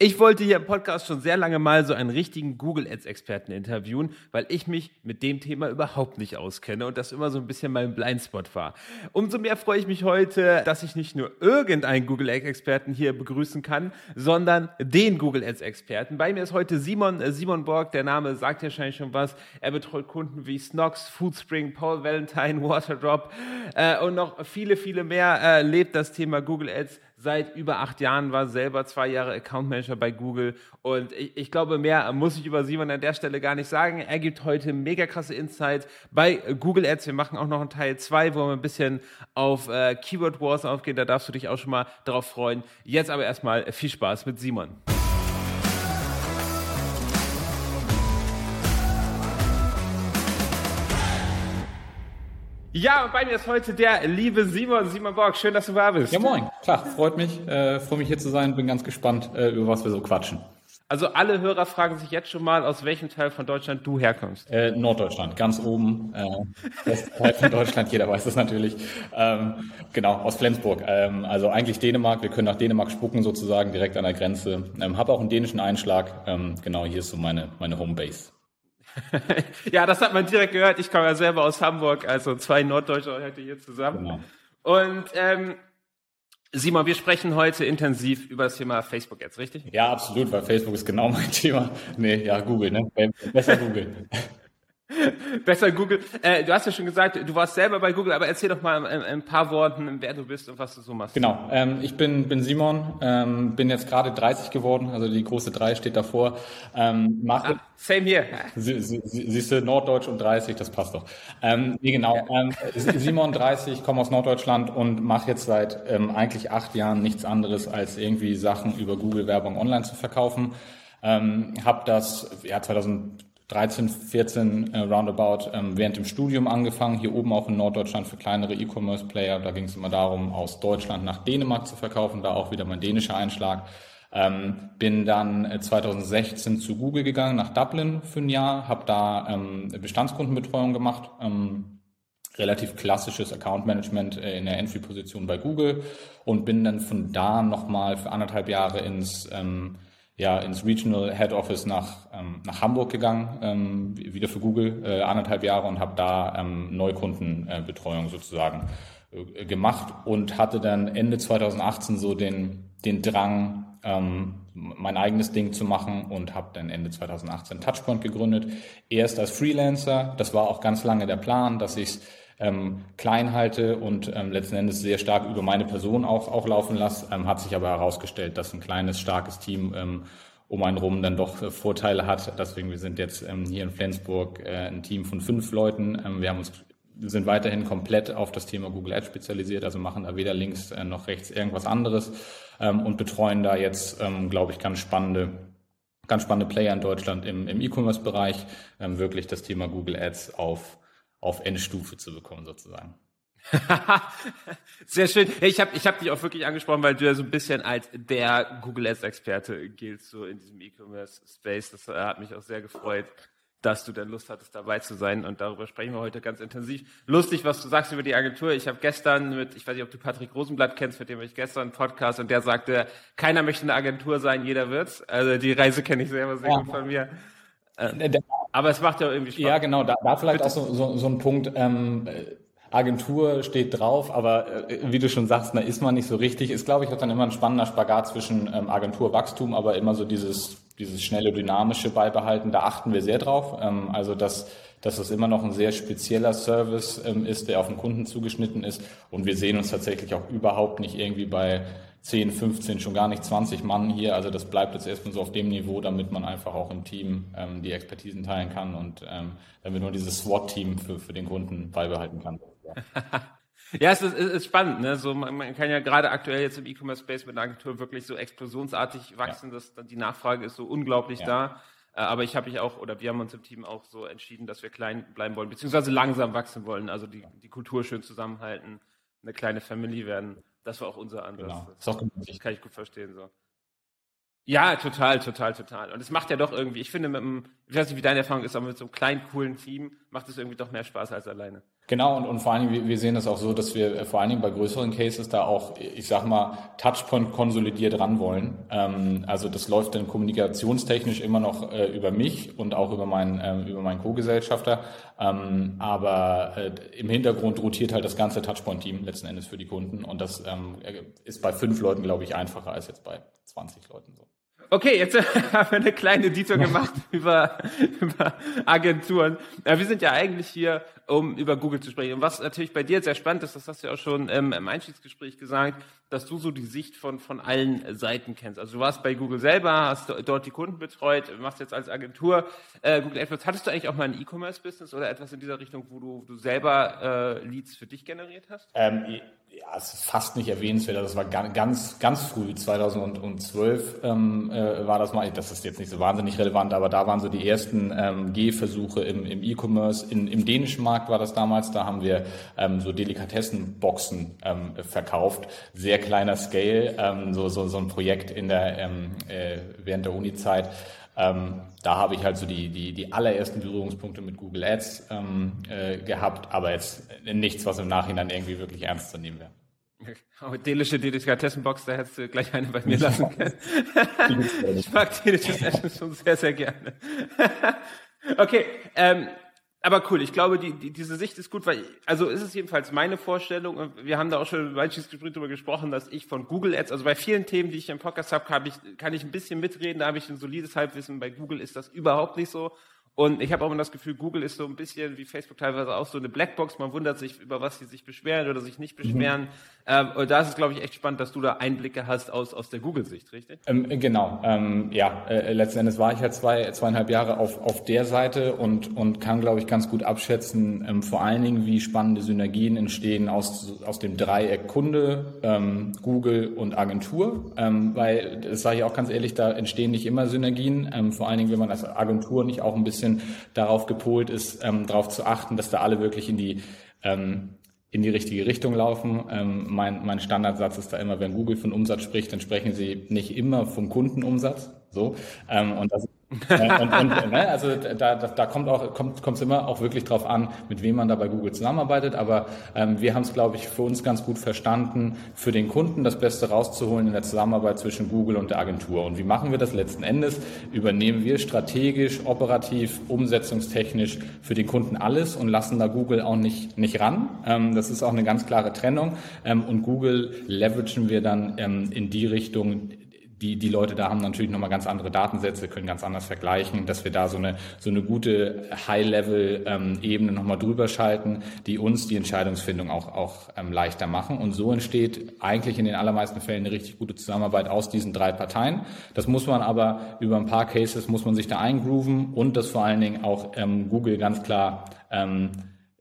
Ich wollte hier im Podcast schon sehr lange mal so einen richtigen Google Ads Experten interviewen, weil ich mich mit dem Thema überhaupt nicht auskenne und das immer so ein bisschen mein Blindspot war. Umso mehr freue ich mich heute, dass ich nicht nur irgendeinen Google Ads Experten hier begrüßen kann, sondern den Google Ads Experten. Bei mir ist heute Simon, äh, Simon Borg, der Name sagt ja wahrscheinlich schon was. Er betreut Kunden wie Snox, Foodspring, Paul Valentine, Waterdrop äh, und noch viele, viele mehr äh, lebt das Thema Google Ads seit über acht Jahren, war selber zwei Jahre Account Manager bei Google und ich, ich, glaube, mehr muss ich über Simon an der Stelle gar nicht sagen. Er gibt heute mega krasse Insights bei Google Ads. Wir machen auch noch einen Teil zwei, wo wir ein bisschen auf äh, Keyword Wars aufgehen. Da darfst du dich auch schon mal darauf freuen. Jetzt aber erstmal viel Spaß mit Simon. Ja, und bei mir ist heute der liebe Simon, Simon Borg. Schön, dass du da bist. Ja, moin. Klar, freut mich. Äh, freue mich hier zu sein. Bin ganz gespannt, äh, über was wir so quatschen. Also alle Hörer fragen sich jetzt schon mal, aus welchem Teil von Deutschland du herkommst. Äh, Norddeutschland, ganz oben. Äh, Teil von Deutschland, jeder weiß das natürlich. Ähm, genau, aus Flensburg. Ähm, also eigentlich Dänemark. Wir können nach Dänemark spucken sozusagen, direkt an der Grenze. Ähm, Habe auch einen dänischen Einschlag. Ähm, genau, hier ist so meine, meine Homebase. ja, das hat man direkt gehört. Ich komme ja selber aus Hamburg, also zwei Norddeutsche heute hier zusammen. Genau. Und ähm, Simon, wir sprechen heute intensiv über das Thema Facebook jetzt, richtig? Ja, absolut, weil Facebook ist genau mein Thema. Nee, ja, Google, ne? Besser Google. Besser Google. Äh, du hast ja schon gesagt, du warst selber bei Google, aber erzähl doch mal in, in ein paar Worten, wer du bist und was du so machst. Genau. Ähm, ich bin, bin Simon, ähm, bin jetzt gerade 30 geworden, also die große 3 steht davor. Ähm, mache, ah, same here. Sie, sie, siehst du, Norddeutsch und 30, das passt doch. Ähm, nee, genau. Ähm, Simon 30, komme aus Norddeutschland und mache jetzt seit ähm, eigentlich acht Jahren nichts anderes, als irgendwie Sachen über Google-Werbung online zu verkaufen. Ähm, habe das ja 2000 13, 14 äh, roundabout ähm, während dem Studium angefangen, hier oben auch in Norddeutschland für kleinere E-Commerce-Player. Da ging es immer darum, aus Deutschland nach Dänemark zu verkaufen, da auch wieder mein dänischer Einschlag. Ähm, bin dann 2016 äh, zu Google gegangen, nach Dublin für ein Jahr, habe da ähm, Bestandskundenbetreuung gemacht, ähm, relativ klassisches Account Management äh, in der Entry-Position bei Google und bin dann von da nochmal für anderthalb Jahre ins ähm, ja ins Regional Head Office nach, ähm, nach Hamburg gegangen, ähm, wieder für Google, äh, anderthalb Jahre und habe da ähm, Neukundenbetreuung sozusagen äh, gemacht und hatte dann Ende 2018 so den, den Drang, ähm, mein eigenes Ding zu machen und habe dann Ende 2018 Touchpoint gegründet. Erst als Freelancer, das war auch ganz lange der Plan, dass ich ähm, klein halte und ähm, letzten Endes sehr stark über meine Person auch, auch laufen lasse. Ähm, hat sich aber herausgestellt, dass ein kleines, starkes Team ähm, um einen rum dann doch äh, Vorteile hat. Deswegen, wir sind jetzt ähm, hier in Flensburg äh, ein Team von fünf Leuten. Ähm, wir haben uns sind weiterhin komplett auf das Thema Google Ads spezialisiert, also machen da weder links äh, noch rechts irgendwas anderes ähm, und betreuen da jetzt, ähm, glaube ich, ganz spannende ganz spannende Player in Deutschland im, im E-Commerce-Bereich, ähm, wirklich das Thema Google Ads auf auf Endstufe zu bekommen, sozusagen. Sehr schön. Ich habe ich hab dich auch wirklich angesprochen, weil du ja so ein bisschen als der Google Ads Experte giltst, so in diesem E-Commerce Space. Das äh, hat mich auch sehr gefreut, dass du dann Lust hattest, dabei zu sein. Und darüber sprechen wir heute ganz intensiv. Lustig, was du sagst über die Agentur. Ich habe gestern mit, ich weiß nicht, ob du Patrick Rosenblatt kennst, mit dem ich gestern einen Podcast und der sagte, keiner möchte eine Agentur sein, jeder wird's. Also die Reise kenne ich selber sehr ja. gut von mir. Äh, aber es macht ja irgendwie Spaß. Ja, genau, da, da vielleicht Bitte. auch so, so, so ein Punkt. Ähm, Agentur steht drauf, aber äh, wie du schon sagst, da ist man nicht so richtig. Ist, glaube ich, auch dann immer ein spannender Spagat zwischen ähm, Agenturwachstum, aber immer so dieses, dieses schnelle, dynamische beibehalten. Da achten wir sehr drauf. Ähm, also, dass, dass es immer noch ein sehr spezieller Service ähm, ist, der auf den Kunden zugeschnitten ist. Und wir sehen uns tatsächlich auch überhaupt nicht irgendwie bei 10, 15, schon gar nicht 20 Mann hier. Also das bleibt jetzt erstmal so auf dem Niveau, damit man einfach auch im Team ähm, die Expertisen teilen kann und ähm, damit man dieses SWAT-Team für, für den Kunden beibehalten kann. Ja. Ja, es ist, ist spannend. Ne? So, man, man kann ja gerade aktuell jetzt im E-Commerce-Space mit einer Agentur wirklich so explosionsartig wachsen, ja. dass die Nachfrage ist so unglaublich ja. da. Äh, aber ich habe mich auch, oder wir haben uns im Team auch so entschieden, dass wir klein bleiben wollen, beziehungsweise langsam wachsen wollen, also die, die Kultur schön zusammenhalten, eine kleine Family werden. Das war auch unser Ansatz. Genau. Das, das kann ich gut verstehen. So. Ja, total, total, total. Und es macht ja doch irgendwie, ich finde, mit einem, ich weiß nicht, wie deine Erfahrung ist, aber mit so einem kleinen, coolen Team macht es irgendwie doch mehr Spaß als alleine. Genau, und, und vor allen Dingen, wir sehen es auch so, dass wir äh, vor allen Dingen bei größeren Cases da auch, ich sag mal, Touchpoint konsolidiert ran wollen. Ähm, also das läuft dann kommunikationstechnisch immer noch äh, über mich und auch über meinen, äh, über meinen Co-Gesellschafter. Ähm, aber äh, im Hintergrund rotiert halt das ganze Touchpoint-Team letzten Endes für die Kunden. Und das ähm, ist bei fünf Leuten, glaube ich, einfacher als jetzt bei 20 Leuten so. Okay, jetzt haben wir eine kleine Detour gemacht über, über Agenturen. Ja, wir sind ja eigentlich hier, um über Google zu sprechen. Und was natürlich bei dir sehr spannend ist, das hast du ja auch schon ähm, im Einstiegsgespräch gesagt, dass du so die Sicht von, von allen Seiten kennst. Also du warst bei Google selber, hast dort die Kunden betreut, machst jetzt als Agentur äh, Google AdWords. Hattest du eigentlich auch mal ein E-Commerce-Business oder etwas in dieser Richtung, wo du, du selber äh, Leads für dich generiert hast? Ähm, ja, es ist fast nicht erwähnenswert. Das war ganz, ganz früh, 2012 ähm, äh, war das mal. Das ist jetzt nicht so wahnsinnig relevant, aber da waren so die ersten ähm, Gehversuche im, im E-Commerce. Im dänischen Markt war das damals. Da haben wir ähm, so Delikatessenboxen ähm, verkauft. Sehr kleiner Scale, ähm, so, so, so ein Projekt in der, ähm, äh, während der Uni-Zeit. Ähm, da habe ich halt so die, die, die allerersten Berührungspunkte mit Google Ads ähm, äh, gehabt, aber jetzt nichts, was im Nachhinein irgendwie wirklich ernst zu nehmen wäre. Aber dänische Delikatessenbox, da hättest du gleich eine bei mir lassen können. ich mag dänisches Essen schon sehr, sehr gerne. okay, ähm, aber cool, ich glaube, die, die, diese Sicht ist gut, weil, also ist es jedenfalls meine Vorstellung, wir haben da auch schon im Einstiegsgespräch darüber gesprochen, dass ich von Google Ads, also bei vielen Themen, die ich im Podcast habe, hab ich, kann ich ein bisschen mitreden, da habe ich ein solides Halbwissen, bei Google ist das überhaupt nicht so. Und ich habe auch immer das Gefühl, Google ist so ein bisschen wie Facebook teilweise auch so eine Blackbox. Man wundert sich, über was sie sich beschweren oder sich nicht beschweren. Mhm. Ähm, und da ist es, glaube ich, echt spannend, dass du da Einblicke hast aus, aus der Google-Sicht, richtig? Ähm, genau. Ähm, ja, äh, letzten Endes war ich ja zwei, zweieinhalb Jahre auf, auf der Seite und, und kann, glaube ich, ganz gut abschätzen, ähm, vor allen Dingen, wie spannende Synergien entstehen aus, aus dem Dreieck Kunde, ähm, Google und Agentur. Ähm, weil, das sage ich auch ganz ehrlich, da entstehen nicht immer Synergien. vor allen Dingen, wenn man als Agentur nicht auch ein bisschen bisschen darauf gepolt ist, ähm, darauf zu achten, dass da alle wirklich in die ähm, in die richtige Richtung laufen. Ähm, mein, mein Standardsatz ist da immer, wenn Google von Umsatz spricht, dann sprechen sie nicht immer vom Kundenumsatz. So. Ähm, und das äh, und, und, ne, also da, da, da kommt auch kommt es immer auch wirklich drauf an, mit wem man da bei Google zusammenarbeitet. Aber ähm, wir haben es, glaube ich, für uns ganz gut verstanden, für den Kunden das Beste rauszuholen in der Zusammenarbeit zwischen Google und der Agentur. Und wie machen wir das letzten Endes? Übernehmen wir strategisch, operativ, umsetzungstechnisch für den Kunden alles und lassen da Google auch nicht nicht ran. Ähm, das ist auch eine ganz klare Trennung. Ähm, und Google leveragen wir dann ähm, in die Richtung, die, die Leute da haben natürlich nochmal ganz andere Datensätze, können ganz anders vergleichen, dass wir da so eine, so eine gute High-Level-Ebene ähm, nochmal drüber schalten, die uns die Entscheidungsfindung auch, auch ähm, leichter machen. Und so entsteht eigentlich in den allermeisten Fällen eine richtig gute Zusammenarbeit aus diesen drei Parteien. Das muss man aber über ein paar Cases muss man sich da eingrooven und das vor allen Dingen auch ähm, Google ganz klar ähm,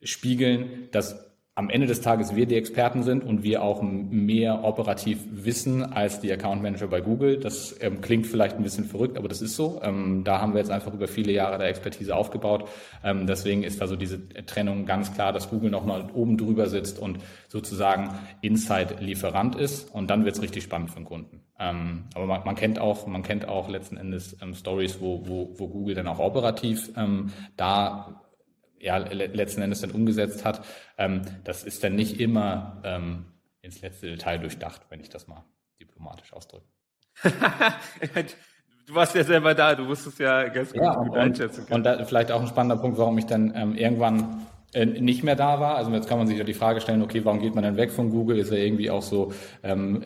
spiegeln, dass am Ende des Tages wir die Experten sind und wir auch mehr operativ wissen als die Account Manager bei Google. Das ähm, klingt vielleicht ein bisschen verrückt, aber das ist so. Ähm, da haben wir jetzt einfach über viele Jahre der Expertise aufgebaut. Ähm, deswegen ist da so diese Trennung ganz klar, dass Google nochmal oben drüber sitzt und sozusagen Inside-Lieferant ist. Und dann wird es richtig spannend für den Kunden. Ähm, aber man, man, kennt auch, man kennt auch letzten Endes ähm, Stories, wo, wo, wo Google dann auch operativ ähm, da ja, letzten Endes dann umgesetzt hat, ähm, das ist dann nicht immer ähm, ins letzte Detail durchdacht, wenn ich das mal diplomatisch ausdrücke. du warst ja selber da, du wusstest ja ganz ja, gut, und, einschätzen können. Und da vielleicht auch ein spannender Punkt, warum ich dann ähm, irgendwann äh, nicht mehr da war. Also jetzt kann man sich ja die Frage stellen, okay, warum geht man dann weg von Google? Ist ja irgendwie auch so ähm,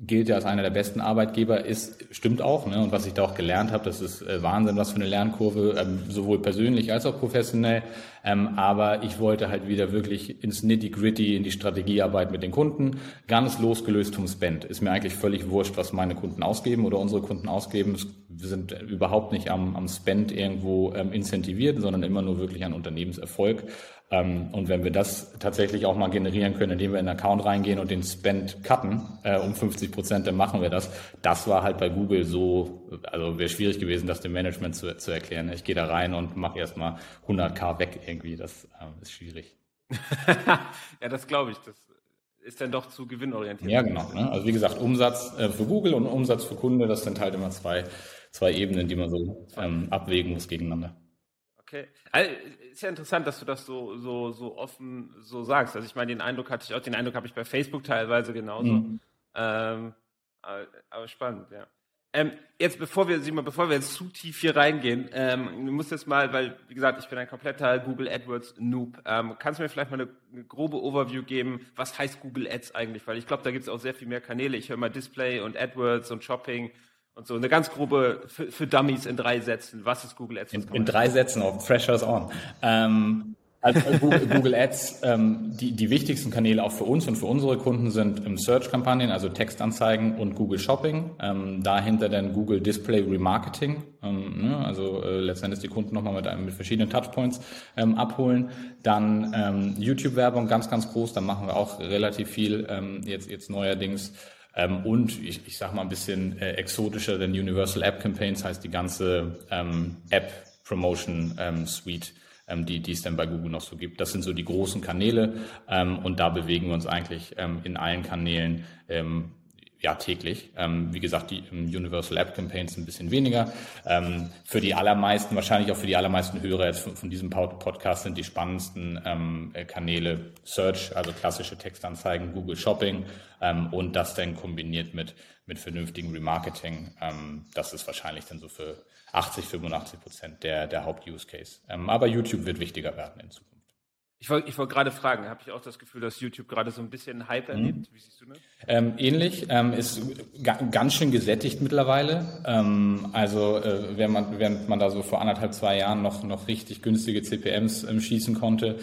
gilt ja als einer der besten Arbeitgeber, ist, stimmt auch. Ne? Und was ich da auch gelernt habe, das ist äh, Wahnsinn, was für eine Lernkurve, ähm, sowohl persönlich als auch professionell. Ähm, aber ich wollte halt wieder wirklich ins Nitty-Gritty, in die Strategiearbeit mit den Kunden, ganz losgelöst vom Spend. Ist mir eigentlich völlig wurscht, was meine Kunden ausgeben oder unsere Kunden ausgeben. Wir sind überhaupt nicht am, am Spend irgendwo ähm, incentiviert, sondern immer nur wirklich an Unternehmenserfolg. Ähm, und wenn wir das tatsächlich auch mal generieren können, indem wir in den Account reingehen und den Spend cutten äh, um 50 Prozent, dann machen wir das. Das war halt bei Google so, also wäre schwierig gewesen, das dem Management zu, zu erklären. Ich gehe da rein und mache erstmal 100k weg irgendwie. Das äh, ist schwierig. ja, das glaube ich. Das ist dann doch zu gewinnorientiert. Ja, genau. Ne? Also wie gesagt, Umsatz äh, für Google und Umsatz für Kunde, das sind halt immer zwei, zwei Ebenen, die man so ähm, abwägen muss gegeneinander. Okay. Also, ist ja interessant, dass du das so, so, so offen so sagst. Also ich meine, den Eindruck hatte ich auch, den Eindruck habe ich bei Facebook teilweise genauso. Mhm. Ähm, aber, aber, spannend, ja. Ähm, jetzt, bevor wir, Simon, bevor wir jetzt zu tief hier reingehen, ähm, du musst jetzt mal, weil, wie gesagt, ich bin ein kompletter Google AdWords Noob. Ähm, kannst du mir vielleicht mal eine, eine, grobe Overview geben? Was heißt Google Ads eigentlich? Weil ich glaube, da gibt es auch sehr viel mehr Kanäle. Ich höre mal Display und AdWords und Shopping und so. Eine ganz grobe für, für Dummies in drei Sätzen. Was ist Google Ads? In, in drei Sätzen auf Freshers on. Ähm, also Google, Ads, ähm, die, die wichtigsten Kanäle auch für uns und für unsere Kunden sind im Search-Kampagnen, also Textanzeigen und Google Shopping. Ähm, dahinter dann Google Display Remarketing, ähm, ne, also äh, letztendlich die Kunden nochmal mit, mit verschiedenen Touchpoints ähm, abholen. Dann ähm, YouTube-Werbung ganz, ganz groß, da machen wir auch relativ viel ähm, jetzt, jetzt neuerdings. Ähm, und ich, ich sage mal ein bisschen äh, exotischer denn Universal App Campaigns, heißt die ganze ähm, App Promotion ähm, Suite, ähm, die, die es dann bei Google noch so gibt. Das sind so die großen Kanäle ähm, und da bewegen wir uns eigentlich ähm, in allen Kanälen ja, täglich. Ähm, wie gesagt, die Universal App Campaigns ein bisschen weniger. Ähm, für die allermeisten, wahrscheinlich auch für die allermeisten Hörer jetzt von, von diesem Podcast sind die spannendsten ähm, Kanäle Search, also klassische Textanzeigen, Google Shopping ähm, und das dann kombiniert mit, mit vernünftigem Remarketing. Ähm, das ist wahrscheinlich dann so für 80, 85 Prozent der, der Haupt-Use-Case. Ähm, aber YouTube wird wichtiger werden in Zukunft. Ich wollte ich wollt gerade fragen, habe ich auch das Gefühl, dass YouTube gerade so ein bisschen Hype mhm. erlebt? Wie siehst du das? Ähm, ähnlich, ähm, ist ganz schön gesättigt mittlerweile. Ähm, also äh, während, man, während man da so vor anderthalb, zwei Jahren noch, noch richtig günstige CPMs ähm, schießen konnte,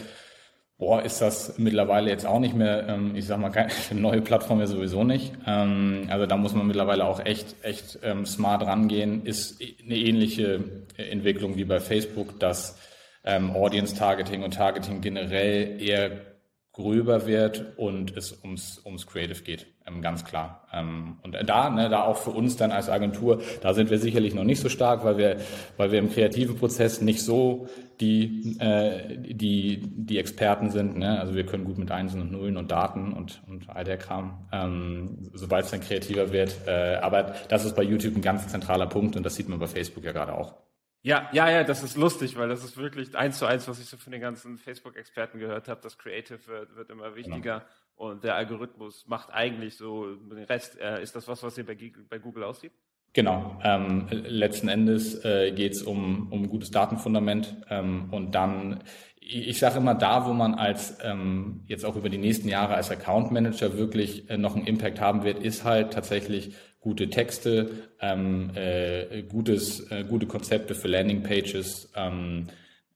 boah, ist das mittlerweile jetzt auch nicht mehr, ähm, ich sag mal, keine neue Plattform ja sowieso nicht. Ähm, also da muss man mittlerweile auch echt, echt smart rangehen. Ist eine ähnliche Entwicklung wie bei Facebook, dass ähm, Audience Targeting und Targeting generell eher gröber wird und es ums, ums Creative geht, ähm, ganz klar. Ähm, und da, ne, da auch für uns dann als Agentur, da sind wir sicherlich noch nicht so stark, weil wir, weil wir im kreativen Prozess nicht so die, äh, die, die Experten sind. Ne? Also wir können gut mit Einsen und Nullen und Daten und, und all der Kram, ähm, sobald es dann kreativer wird. Äh, aber das ist bei YouTube ein ganz zentraler Punkt und das sieht man bei Facebook ja gerade auch. Ja, ja, ja, das ist lustig, weil das ist wirklich eins zu eins, was ich so von den ganzen Facebook-Experten gehört habe. Das Creative wird, wird immer wichtiger genau. und der Algorithmus macht eigentlich so den Rest. Äh, ist das was, was ihr bei, bei Google aussieht? Genau. Ähm, letzten Endes äh, geht es um, um gutes Datenfundament ähm, und dann, ich, ich sage immer, da, wo man als ähm, jetzt auch über die nächsten Jahre als Account Manager wirklich äh, noch einen Impact haben wird, ist halt tatsächlich gute Texte, ähm, äh, gutes, äh, gute Konzepte für Landingpages, ähm,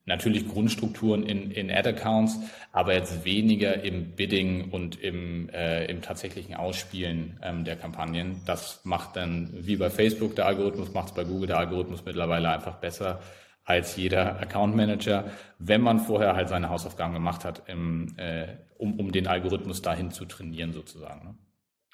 natürlich Grundstrukturen in, in Ad-Accounts, aber jetzt weniger im Bidding und im, äh, im tatsächlichen Ausspielen ähm, der Kampagnen. Das macht dann, wie bei Facebook der Algorithmus, macht es bei Google der Algorithmus mittlerweile einfach besser als jeder Account Manager, wenn man vorher halt seine Hausaufgaben gemacht hat, im, äh, um, um den Algorithmus dahin zu trainieren sozusagen. Ne?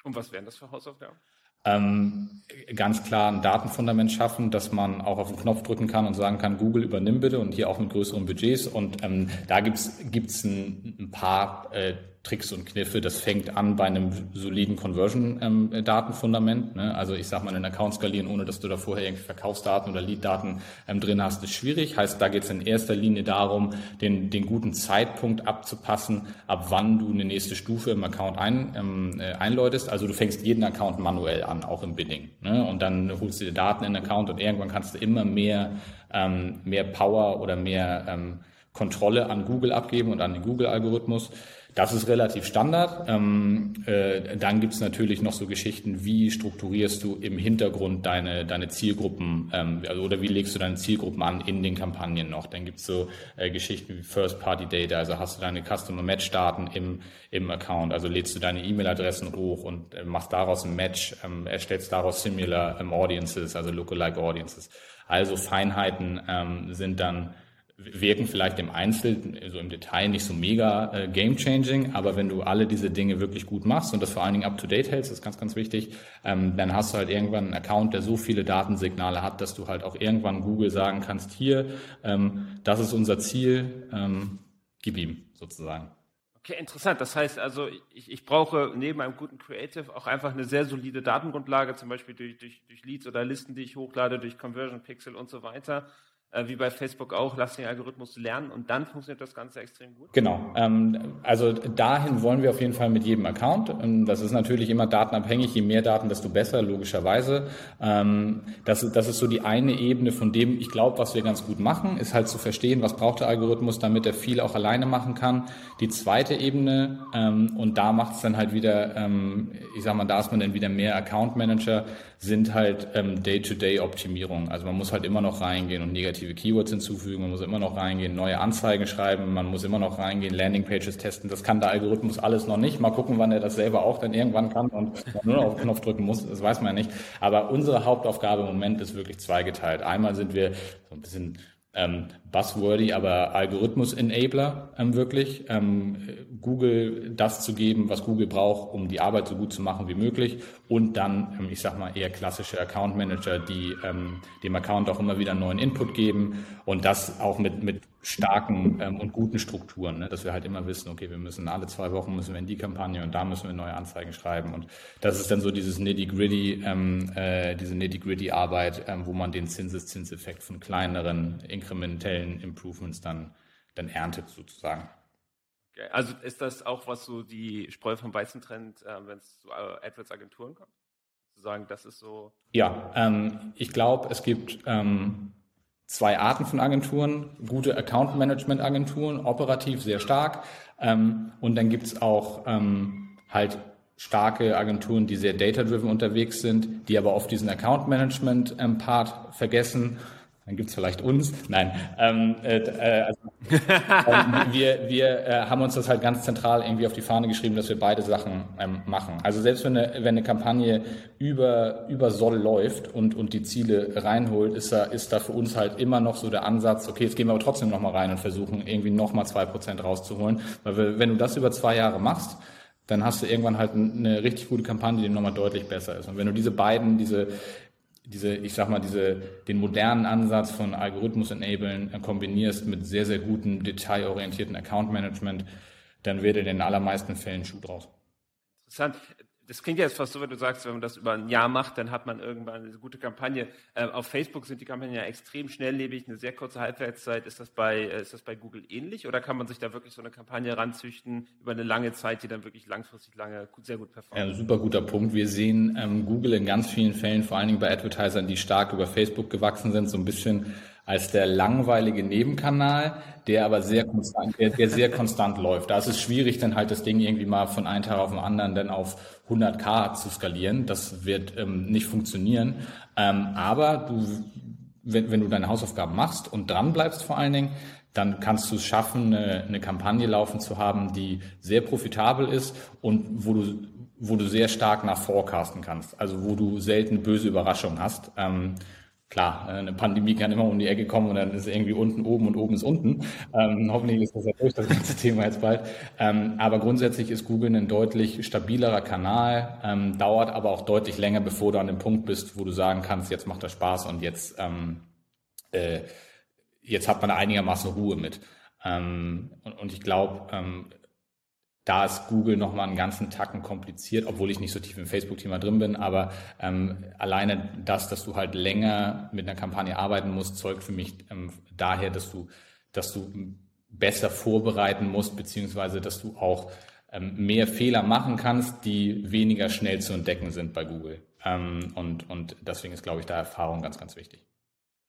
Und was wären das für Hausaufgaben? Ähm, ganz klar ein Datenfundament schaffen, dass man auch auf den Knopf drücken kann und sagen kann, Google übernimm bitte und hier auch mit größeren Budgets. Und ähm, da gibt's gibt's ein, ein paar äh, Tricks und Kniffe. Das fängt an bei einem soliden Conversion-Datenfundament. Ähm, ne? Also ich sag mal, einen Account skalieren, ohne dass du da vorher irgendwie Verkaufsdaten oder Lead-Daten ähm, drin hast, ist schwierig. Heißt, da geht es in erster Linie darum, den, den guten Zeitpunkt abzupassen, ab wann du eine nächste Stufe im Account ein, ähm, äh, einläutest. Also du fängst jeden Account manuell an, auch im Bidding. Ne? Und dann holst du die Daten in den Account und irgendwann kannst du immer mehr, ähm, mehr Power oder mehr ähm, Kontrolle an Google abgeben und an den Google-Algorithmus. Das ist relativ Standard. Ähm, äh, dann gibt's natürlich noch so Geschichten, wie strukturierst du im Hintergrund deine, deine Zielgruppen ähm, also, oder wie legst du deine Zielgruppen an in den Kampagnen noch. Dann gibt's so äh, Geschichten wie First-Party-Data, also hast du deine Customer-Match-Daten im, im Account, also lädst du deine E-Mail-Adressen hoch und äh, machst daraus ein Match, ähm, erstellst daraus Similar ähm, Audiences, also Lookalike Audiences. Also Feinheiten ähm, sind dann wirken vielleicht im Einzelnen, so im Detail nicht so mega äh, game-changing, aber wenn du alle diese Dinge wirklich gut machst und das vor allen Dingen up-to-date hältst, ist ganz, ganz wichtig, ähm, dann hast du halt irgendwann einen Account, der so viele Datensignale hat, dass du halt auch irgendwann Google sagen kannst, hier, ähm, das ist unser Ziel, ähm, gib ihm sozusagen. Okay, interessant. Das heißt also, ich, ich brauche neben einem guten Creative auch einfach eine sehr solide Datengrundlage, zum Beispiel durch, durch, durch Leads oder Listen, die ich hochlade, durch Conversion Pixel und so weiter wie bei Facebook auch, lass den Algorithmus lernen und dann funktioniert das Ganze extrem gut? Genau. Ähm, also dahin wollen wir auf jeden Fall mit jedem Account. Ähm, das ist natürlich immer datenabhängig. Je mehr Daten, desto besser, logischerweise. Ähm, das, das ist so die eine Ebene, von dem ich glaube, was wir ganz gut machen, ist halt zu verstehen, was braucht der Algorithmus, damit er viel auch alleine machen kann. Die zweite Ebene, und da macht es dann halt wieder, ich sag mal, da ist man dann wieder mehr Account Manager, sind halt ähm, Day-to-Day-Optimierung. Also man muss halt immer noch reingehen und negative Keywords hinzufügen, man muss immer noch reingehen, neue Anzeigen schreiben, man muss immer noch reingehen, Landingpages testen. Das kann der Algorithmus alles noch nicht. Mal gucken, wann er das selber auch dann irgendwann kann und nur noch auf den Knopf drücken muss. Das weiß man ja nicht. Aber unsere Hauptaufgabe im Moment ist wirklich zweigeteilt. Einmal sind wir so ein bisschen ähm, buzzwordy, aber Algorithmus-Enabler ähm, wirklich. Ähm, Google das zu geben, was Google braucht, um die Arbeit so gut zu machen wie möglich. Und dann, ähm, ich sag mal, eher klassische Account Manager, die ähm, dem Account auch immer wieder neuen Input geben und das auch mit, mit starken ähm, und guten Strukturen, ne? dass wir halt immer wissen, okay, wir müssen alle zwei Wochen müssen wir in die Kampagne und da müssen wir neue Anzeigen schreiben und das ist dann so dieses nitty-gritty, ähm, äh, diese nitty-gritty Arbeit, ähm, wo man den Zinseszinseffekt von kleineren inkrementellen Improvements dann, dann erntet sozusagen. Okay. Also ist das auch, was so die Spreu vom Weizen trennt, äh, wenn es zu äh, AdWords-Agenturen kommt? Zu sagen, das ist so. Ja, ähm, ich glaube, es gibt ähm, zwei Arten von Agenturen. Gute Account Management Agenturen, operativ sehr stark. Ähm, und dann gibt's auch ähm, halt starke Agenturen, die sehr data-driven unterwegs sind, die aber oft diesen Account Management ähm, Part vergessen dann gibt's vielleicht uns. Nein, ähm, äh, äh also, äh, wir, wir äh, haben uns das halt ganz zentral irgendwie auf die Fahne geschrieben, dass wir beide Sachen ähm, machen. Also selbst wenn eine, wenn eine Kampagne über, über Soll läuft und, und die Ziele reinholt, ist da, ist da für uns halt immer noch so der Ansatz, okay, jetzt gehen wir aber trotzdem nochmal rein und versuchen irgendwie nochmal zwei Prozent rauszuholen. Weil wir, wenn du das über zwei Jahre machst, dann hast du irgendwann halt eine richtig gute Kampagne, die nochmal deutlich besser ist. Und wenn du diese beiden, diese, diese, ich sag mal, diese, den modernen Ansatz von Algorithmus-Enablen äh, kombinierst mit sehr, sehr gutem, detailorientierten Account-Management, dann wird in den allermeisten Fällen Schuh draus. Interessant das klingt jetzt fast so, wenn du sagst, wenn man das über ein Jahr macht, dann hat man irgendwann eine gute Kampagne. Äh, auf Facebook sind die Kampagnen ja extrem schnelllebig, eine sehr kurze Halbwertszeit. Ist das bei, äh, ist das bei Google ähnlich oder kann man sich da wirklich so eine Kampagne ranzüchten über eine lange Zeit, die dann wirklich langfristig lange sehr gut performt? Ja, super guter Punkt. Wir sehen ähm, Google in ganz vielen Fällen, vor allen Dingen bei Advertisern, die stark über Facebook gewachsen sind, so ein bisschen als der langweilige Nebenkanal, der aber sehr konstant, der, der sehr konstant läuft. Da ist es schwierig, dann halt das Ding irgendwie mal von einem Tag auf den anderen dann auf 100k zu skalieren. Das wird ähm, nicht funktionieren. Ähm, aber du, wenn, wenn du deine Hausaufgaben machst und dran bleibst vor allen Dingen, dann kannst du es schaffen, eine, eine Kampagne laufen zu haben, die sehr profitabel ist und wo du wo du sehr stark nach forecasten kannst, also wo du selten böse Überraschungen hast. Ähm, Klar, äh, eine Pandemie kann immer um die Ecke kommen und dann ist irgendwie unten oben und oben ist unten. Ähm, hoffentlich ist das ja durch, das ganze Thema jetzt bald. Ähm, aber grundsätzlich ist Google ein deutlich stabilerer Kanal, ähm, dauert aber auch deutlich länger, bevor du an dem Punkt bist, wo du sagen kannst, jetzt macht das Spaß und jetzt, ähm, äh, jetzt hat man einigermaßen Ruhe mit. Ähm, und, und, ich glaube, ähm, da ist Google nochmal einen ganzen Tacken kompliziert, obwohl ich nicht so tief im Facebook-Thema drin bin, aber ähm, alleine das, dass du halt länger mit einer Kampagne arbeiten musst, zeugt für mich ähm, daher, dass du, dass du besser vorbereiten musst, beziehungsweise dass du auch ähm, mehr Fehler machen kannst, die weniger schnell zu entdecken sind bei Google. Ähm, und, und deswegen ist, glaube ich, da Erfahrung ganz, ganz wichtig.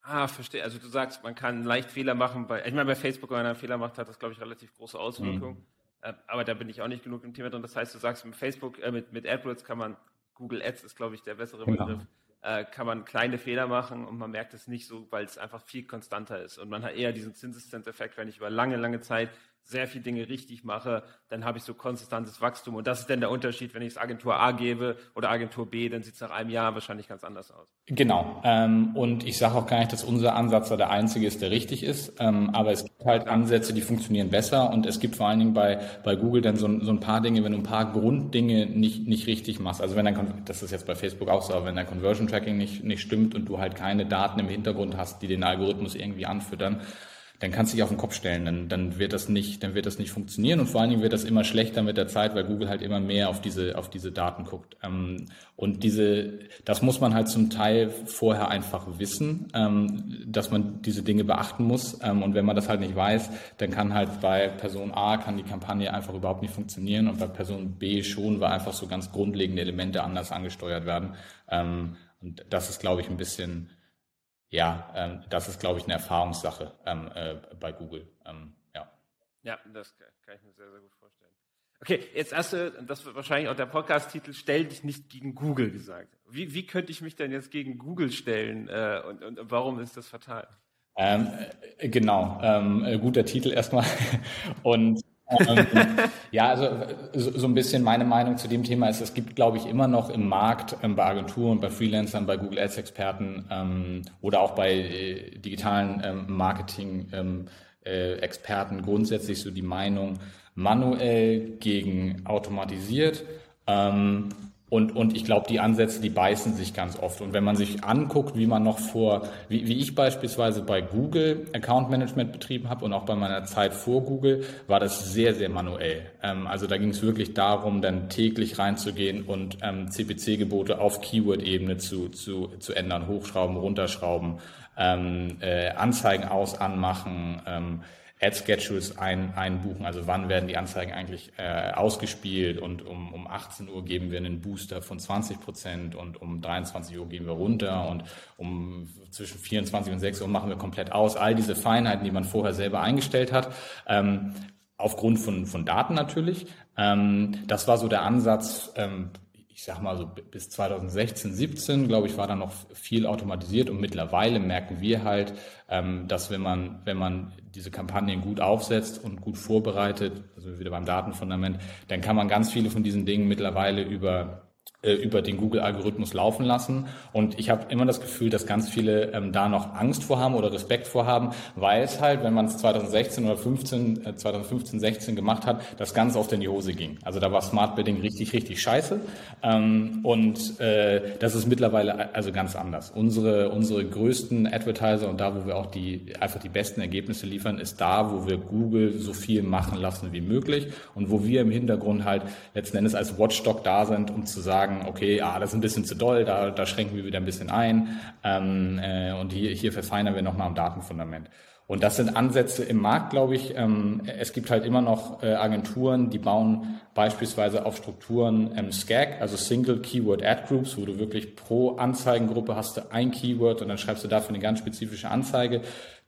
Ah, verstehe. Also du sagst, man kann leicht Fehler machen. Bei, ich meine, bei Facebook, wenn man einen Fehler macht, hat das, glaube ich, relativ große Auswirkungen. Mhm. Äh, aber da bin ich auch nicht genug im Thema drin. Das heißt, du sagst, mit Facebook, äh, mit, mit AdWords kann man, Google Ads ist, glaube ich, der bessere genau. Begriff, äh, kann man kleine Fehler machen und man merkt es nicht so, weil es einfach viel konstanter ist. Und man hat eher diesen Zinseszinseffekt, wenn ich über lange, lange Zeit sehr viele Dinge richtig mache, dann habe ich so konstantes Wachstum. Und das ist dann der Unterschied, wenn ich es Agentur A gebe oder Agentur B, dann sieht es nach einem Jahr wahrscheinlich ganz anders aus. Genau. Ähm, und ich sage auch gar nicht, dass unser Ansatz da der einzige ist, der richtig ist. Ähm, aber es gibt halt Ansätze, die funktionieren besser. Und es gibt vor allen Dingen bei, bei Google dann so, so ein paar Dinge, wenn du ein paar Grunddinge nicht, nicht richtig machst. Also wenn dein, das ist jetzt bei Facebook auch so, aber wenn dein Conversion Tracking nicht, nicht stimmt und du halt keine Daten im Hintergrund hast, die den Algorithmus irgendwie anfüttern, dann kannst du dich auf den Kopf stellen, dann, dann wird das nicht, dann wird das nicht funktionieren und vor allen Dingen wird das immer schlechter mit der Zeit, weil Google halt immer mehr auf diese, auf diese Daten guckt. Ähm, und diese, das muss man halt zum Teil vorher einfach wissen, ähm, dass man diese Dinge beachten muss. Ähm, und wenn man das halt nicht weiß, dann kann halt bei Person A kann die Kampagne einfach überhaupt nicht funktionieren und bei Person B schon, weil einfach so ganz grundlegende Elemente anders angesteuert werden. Und das ist, glaube ich, ein bisschen ja, ähm, das ist, glaube ich, eine Erfahrungssache ähm, äh, bei Google. Ähm, ja. ja, das kann ich mir sehr, sehr gut vorstellen. Okay, jetzt hast du, das wird wahrscheinlich auch der Podcast-Titel, stell dich nicht gegen Google gesagt. Wie, wie könnte ich mich denn jetzt gegen Google stellen äh, und, und warum ist das fatal? Ähm, äh, genau, ähm, äh, guter Titel erstmal. Und ja, also so, so, ein bisschen meine Meinung zu dem Thema ist, es gibt, glaube ich, immer noch im Markt ähm, bei Agenturen, bei Freelancern, bei Google Ads Experten ähm, oder auch bei äh, digitalen ähm, Marketing ähm, äh, grundsätzlich so die Meinung manuell gegen automatisiert. Und, und ich glaube, die Ansätze, die beißen sich ganz oft. Und wenn man sich anguckt, wie man noch vor, wie, wie ich beispielsweise bei Google Account Management betrieben habe und auch bei meiner Zeit vor Google, war das sehr, sehr manuell. Ähm, also da ging es wirklich darum, dann täglich reinzugehen und ähm, CPC-Gebote auf Keyword-Ebene zu, zu, zu ändern, hochschrauben, runterschrauben, ähm, äh, Anzeigen aus, anmachen, ähm, Ad-Schedules ein, einbuchen, also wann werden die Anzeigen eigentlich äh, ausgespielt und um, um 18 Uhr geben wir einen Booster von 20 Prozent und um 23 Uhr gehen wir runter und um zwischen 24 und 6 Uhr machen wir komplett aus. All diese Feinheiten, die man vorher selber eingestellt hat, ähm, aufgrund von, von Daten natürlich. Ähm, das war so der Ansatz, ähm, ich sag mal so bis 2016, 17, glaube ich, war da noch viel automatisiert und mittlerweile merken wir halt, ähm, dass wenn man, wenn man diese Kampagnen gut aufsetzt und gut vorbereitet, also wieder beim Datenfundament, dann kann man ganz viele von diesen Dingen mittlerweile über äh, über den Google-Algorithmus laufen lassen. Und ich habe immer das Gefühl, dass ganz viele ähm, da noch Angst vorhaben oder Respekt vorhaben, weil es halt, wenn man es 2016 oder 15, äh, 2015, 16 gemacht hat, das ganz oft in die Hose ging. Also da war Smart Bidding richtig, richtig scheiße. Ähm, und äh, das ist mittlerweile also ganz anders. Unsere, unsere größten Advertiser und da, wo wir auch die einfach die besten Ergebnisse liefern, ist da, wo wir Google so viel machen lassen wie möglich und wo wir im Hintergrund halt letzten Endes als Watchdog da sind, um zu sagen, sagen, okay, ah, das ist ein bisschen zu doll, da, da schränken wir wieder ein bisschen ein ähm, äh, und hier, hier verfeinern wir nochmal am Datenfundament. Und das sind Ansätze im Markt, glaube ich. Ähm, es gibt halt immer noch äh, Agenturen, die bauen beispielsweise auf Strukturen ähm, SCAG, also Single Keyword Ad Groups, wo du wirklich pro Anzeigengruppe hast du ein Keyword und dann schreibst du dafür eine ganz spezifische Anzeige.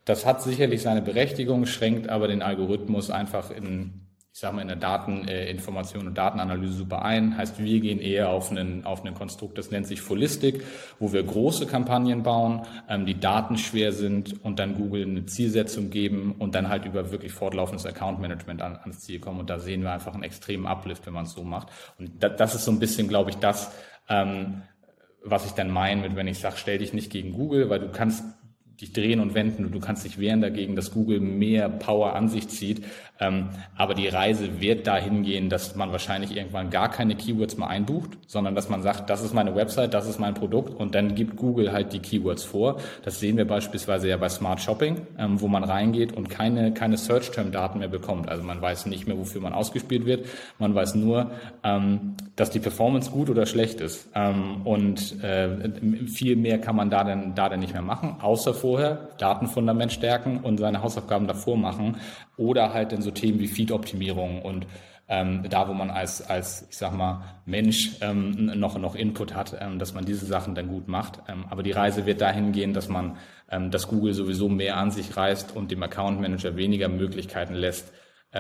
Das hat sicherlich seine Berechtigung, schränkt aber den Algorithmus einfach in ich sage mal, in der Dateninformation und Datenanalyse super ein. Heißt, wir gehen eher auf einen, auf einen Konstrukt, das nennt sich Holistic, wo wir große Kampagnen bauen, ähm, die datenschwer sind und dann Google eine Zielsetzung geben und dann halt über wirklich fortlaufendes Account Management an, ans Ziel kommen. Und da sehen wir einfach einen extremen Uplift, wenn man es so macht. Und das, das ist so ein bisschen, glaube ich, das, ähm, was ich dann meine mit, wenn ich sage, stell dich nicht gegen Google, weil du kannst dich drehen und wenden und du kannst dich wehren dagegen, dass Google mehr Power an sich zieht. Ähm, aber die Reise wird dahin gehen, dass man wahrscheinlich irgendwann gar keine Keywords mehr einbucht, sondern dass man sagt, das ist meine Website, das ist mein Produkt und dann gibt Google halt die Keywords vor. Das sehen wir beispielsweise ja bei Smart Shopping, ähm, wo man reingeht und keine, keine Search-Term-Daten mehr bekommt. Also man weiß nicht mehr, wofür man ausgespielt wird. Man weiß nur, ähm, dass die Performance gut oder schlecht ist. Ähm, und äh, viel mehr kann man da dann, da dann nicht mehr machen, außer vorher Datenfundament stärken und seine Hausaufgaben davor machen oder halt in so Themen wie Feed-Optimierung und ähm, da, wo man als, als, ich sag mal, Mensch ähm, noch, noch Input hat, ähm, dass man diese Sachen dann gut macht. Ähm, aber die Reise wird dahin gehen, dass man, ähm, dass Google sowieso mehr an sich reißt und dem Account Manager weniger Möglichkeiten lässt,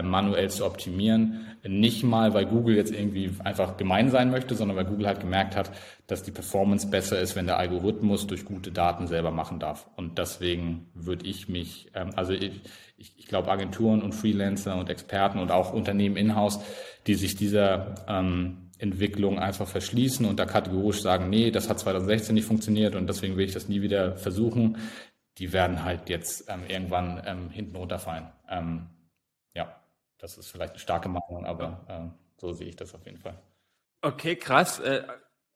manuell zu optimieren. Nicht mal, weil Google jetzt irgendwie einfach gemein sein möchte, sondern weil Google halt gemerkt hat, dass die Performance besser ist, wenn der Algorithmus durch gute Daten selber machen darf. Und deswegen würde ich mich, ähm, also ich, ich glaube Agenturen und Freelancer und Experten und auch Unternehmen in-house, die sich dieser ähm, Entwicklung einfach verschließen und da kategorisch sagen, nee, das hat 2016 nicht funktioniert und deswegen will ich das nie wieder versuchen, die werden halt jetzt ähm, irgendwann ähm, hinten runterfallen. Ähm, ja, das ist vielleicht eine starke Meinung, aber äh, so sehe ich das auf jeden Fall. Okay, krass. Äh,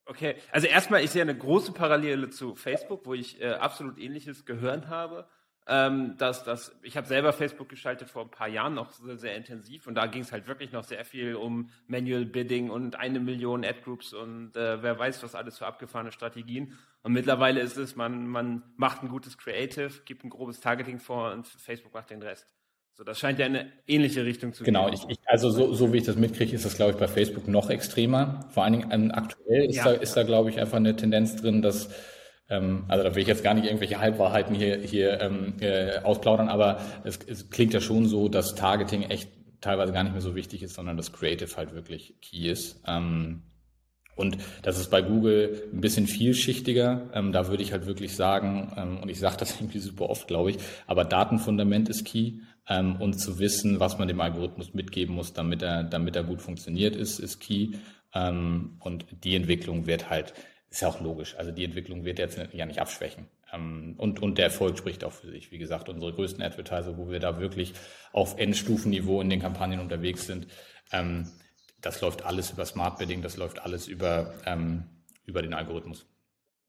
okay, also erstmal, ich sehe eine große Parallele zu Facebook, wo ich äh, absolut Ähnliches gehört habe. Ähm, dass, dass, ich habe selber Facebook geschaltet vor ein paar Jahren noch sehr, sehr intensiv und da ging es halt wirklich noch sehr viel um Manual Bidding und eine Million Ad-Groups und äh, wer weiß, was alles für abgefahrene Strategien. Und mittlerweile ist es, man, man macht ein gutes Creative, gibt ein grobes Targeting vor und Facebook macht den Rest. So, das scheint ja in eine ähnliche Richtung zu genau, gehen. Genau, ich, ich, also so, so wie ich das mitkriege, ist das, glaube ich, bei Facebook noch extremer. Vor allen Dingen ähm, aktuell ist ja. da, ist da, glaube ich, einfach eine Tendenz drin, dass ähm, also da will ich jetzt gar nicht irgendwelche Halbwahrheiten hier, hier ähm, äh, ausplaudern, aber es, es klingt ja schon so, dass Targeting echt teilweise gar nicht mehr so wichtig ist, sondern dass Creative halt wirklich key ist. Ähm, und das ist bei Google ein bisschen vielschichtiger. Ähm, da würde ich halt wirklich sagen, ähm, und ich sage das irgendwie super oft, glaube ich, aber Datenfundament ist key. Ähm, und zu wissen, was man dem Algorithmus mitgeben muss, damit er, damit er gut funktioniert, ist, ist key. Ähm, und die Entwicklung wird halt ist ja auch logisch. Also die Entwicklung wird jetzt ja nicht abschwächen. Ähm, und, und der Erfolg spricht auch für sich. Wie gesagt, unsere größten Advertiser, wo wir da wirklich auf Endstufenniveau in den Kampagnen unterwegs sind, ähm, das läuft alles über Smart Bidding, das läuft alles über, ähm, über den Algorithmus.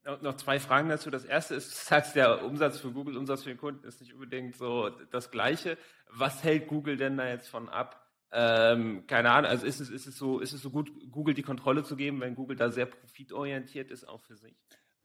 Noch zwei Fragen dazu. Das erste ist, du sagst, der Umsatz für Google, Umsatz für den Kunden ist nicht unbedingt so das Gleiche. Was hält Google denn da jetzt von ab, ähm, keine Ahnung, also ist es, ist, es so, ist es so gut, Google die Kontrolle zu geben, wenn Google da sehr profitorientiert ist, auch für sich?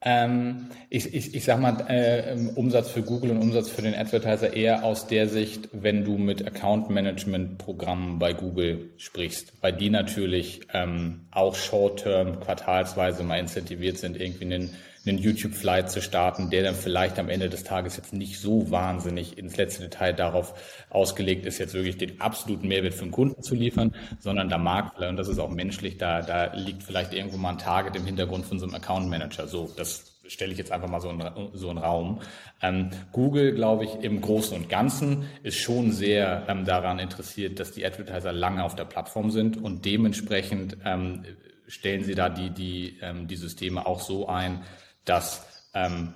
Ähm, ich, ich, ich sag mal, äh, Umsatz für Google und Umsatz für den Advertiser eher aus der Sicht, wenn du mit Account Management Programmen bei Google sprichst, weil die natürlich ähm, auch short-term, quartalsweise mal incentiviert sind, irgendwie einen einen YouTube-Flight zu starten, der dann vielleicht am Ende des Tages jetzt nicht so wahnsinnig ins letzte Detail darauf ausgelegt ist, jetzt wirklich den absoluten Mehrwert für den Kunden zu liefern, sondern da mag, und das ist auch menschlich, da, da liegt vielleicht irgendwo mal ein Target im Hintergrund von so einem Account Manager. So, das stelle ich jetzt einfach mal so in, so einen Raum. Ähm, Google, glaube ich, im Großen und Ganzen ist schon sehr ähm, daran interessiert, dass die Advertiser lange auf der Plattform sind und dementsprechend ähm, stellen sie da die, die, ähm, die Systeme auch so ein, dass ähm,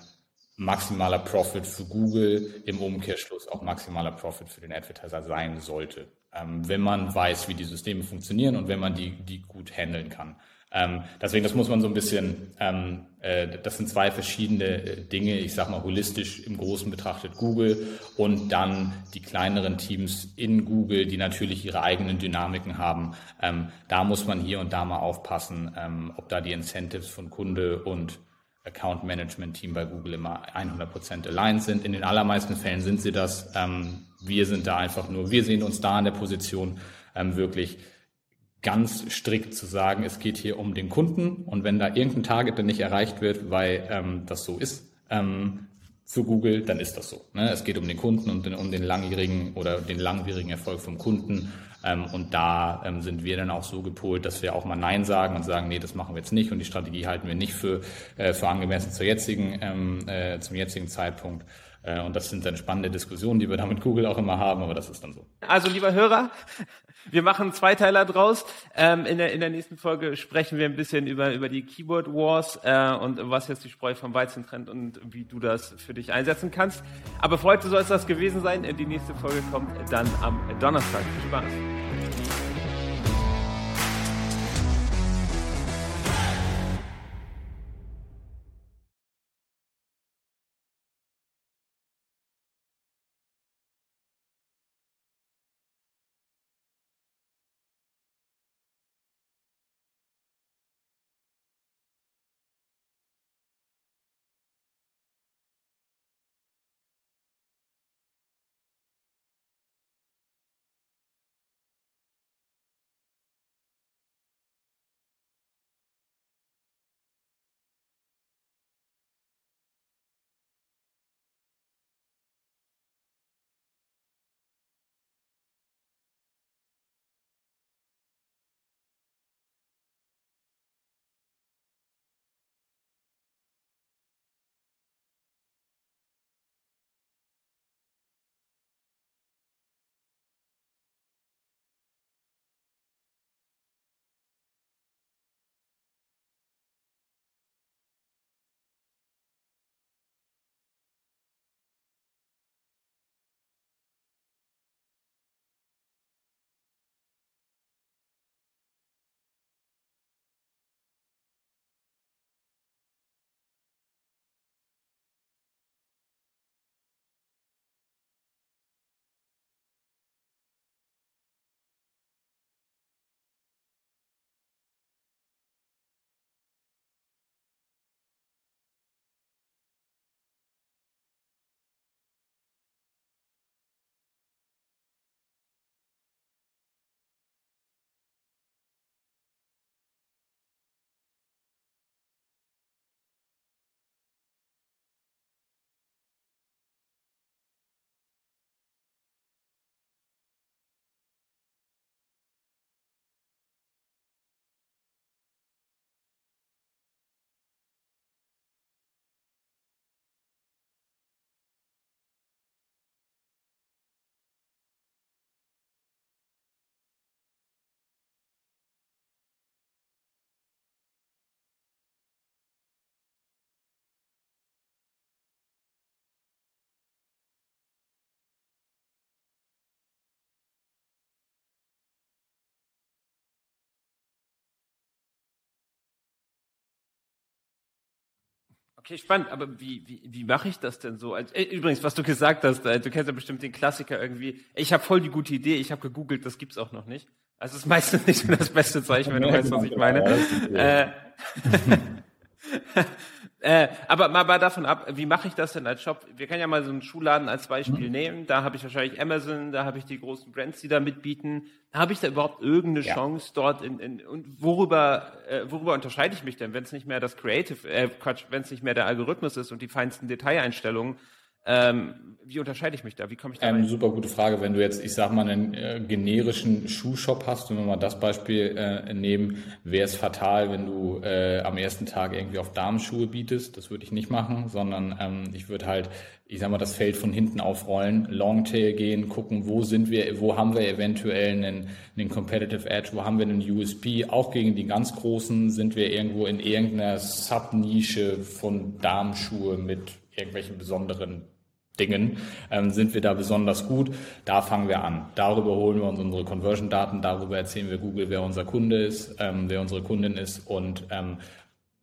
maximaler Profit für Google im Umkehrschluss auch maximaler Profit für den Advertiser sein sollte, ähm, wenn man weiß, wie die Systeme funktionieren und wenn man die, die gut handeln kann. Ähm, deswegen, das muss man so ein bisschen, ähm, äh, das sind zwei verschiedene äh, Dinge, ich sag mal holistisch im Großen betrachtet Google und dann die kleineren Teams in Google, die natürlich ihre eigenen Dynamiken haben. Ähm, da muss man hier und da mal aufpassen, ähm, ob da die Incentives von Kunde und Account Management Team bei Google immer 100% aligned sind. In den allermeisten Fällen sind sie das. Ähm, wir sind da einfach nur, wir sehen uns da in der Position, ähm, wirklich ganz strikt zu sagen, es geht hier um den Kunden und wenn da irgendein Target dann nicht erreicht wird, weil ähm, das so ist, für Google, dann ist das so. Ne? Es geht um den Kunden und um den langjährigen oder den langwierigen Erfolg vom Kunden und da ähm, sind wir dann auch so gepolt, dass wir auch mal Nein sagen und sagen, nee, das machen wir jetzt nicht und die Strategie halten wir nicht für, äh, für angemessen zur jetzigen, ähm, äh, zum jetzigen Zeitpunkt. Äh, und das sind dann spannende Diskussionen, die wir da mit Google auch immer haben, aber das ist dann so. Also lieber Hörer, wir machen zwei Teiler draus. Ähm, in, der, in der nächsten Folge sprechen wir ein bisschen über, über die Keyboard Wars äh, und was jetzt die Spreu vom Weizen trennt und wie du das für dich einsetzen kannst. Aber für heute soll es das gewesen sein. Die nächste Folge kommt dann am Donnerstag. Viel Spaß. Okay, spannend. Aber wie, wie, wie mache ich das denn so? Also, äh, übrigens, was du gesagt hast, äh, du kennst ja bestimmt den Klassiker irgendwie. Ich habe voll die gute Idee, ich habe gegoogelt, das gibt's auch noch nicht. Also es ist meistens nicht so das beste Zeichen, wenn du weißt, was ich meine. Äh, Äh, aber mal davon ab, wie mache ich das denn als Shop? Wir können ja mal so einen Schuhladen als Beispiel mhm. nehmen. Da habe ich wahrscheinlich Amazon, da habe ich die großen Brands, die da mitbieten. Habe ich da überhaupt irgendeine ja. Chance dort in, in und worüber äh, worüber unterscheide ich mich denn, wenn es nicht mehr das Creative, äh, Quatsch, wenn es nicht mehr der Algorithmus ist und die feinsten Detaileinstellungen, ähm, wie unterscheide ich mich da? Wie komme ich da ähm, Super gute Frage. Wenn du jetzt, ich sag mal, einen äh, generischen Schuhshop hast, wenn wir mal das Beispiel äh, nehmen, wäre es fatal, wenn du äh, am ersten Tag irgendwie auf Damenschuhe bietest. Das würde ich nicht machen, sondern ähm, ich würde halt, ich sag mal, das Feld von hinten aufrollen, Longtail gehen, gucken, wo sind wir, wo haben wir eventuell einen, einen Competitive Edge, wo haben wir einen USP, auch gegen die ganz Großen sind wir irgendwo in irgendeiner Subnische von Damenschuhe mit irgendwelchen besonderen Dingen, ähm, sind wir da besonders gut. Da fangen wir an. Darüber holen wir uns unsere Conversion-Daten, darüber erzählen wir Google, wer unser Kunde ist, ähm, wer unsere Kundin ist und ähm,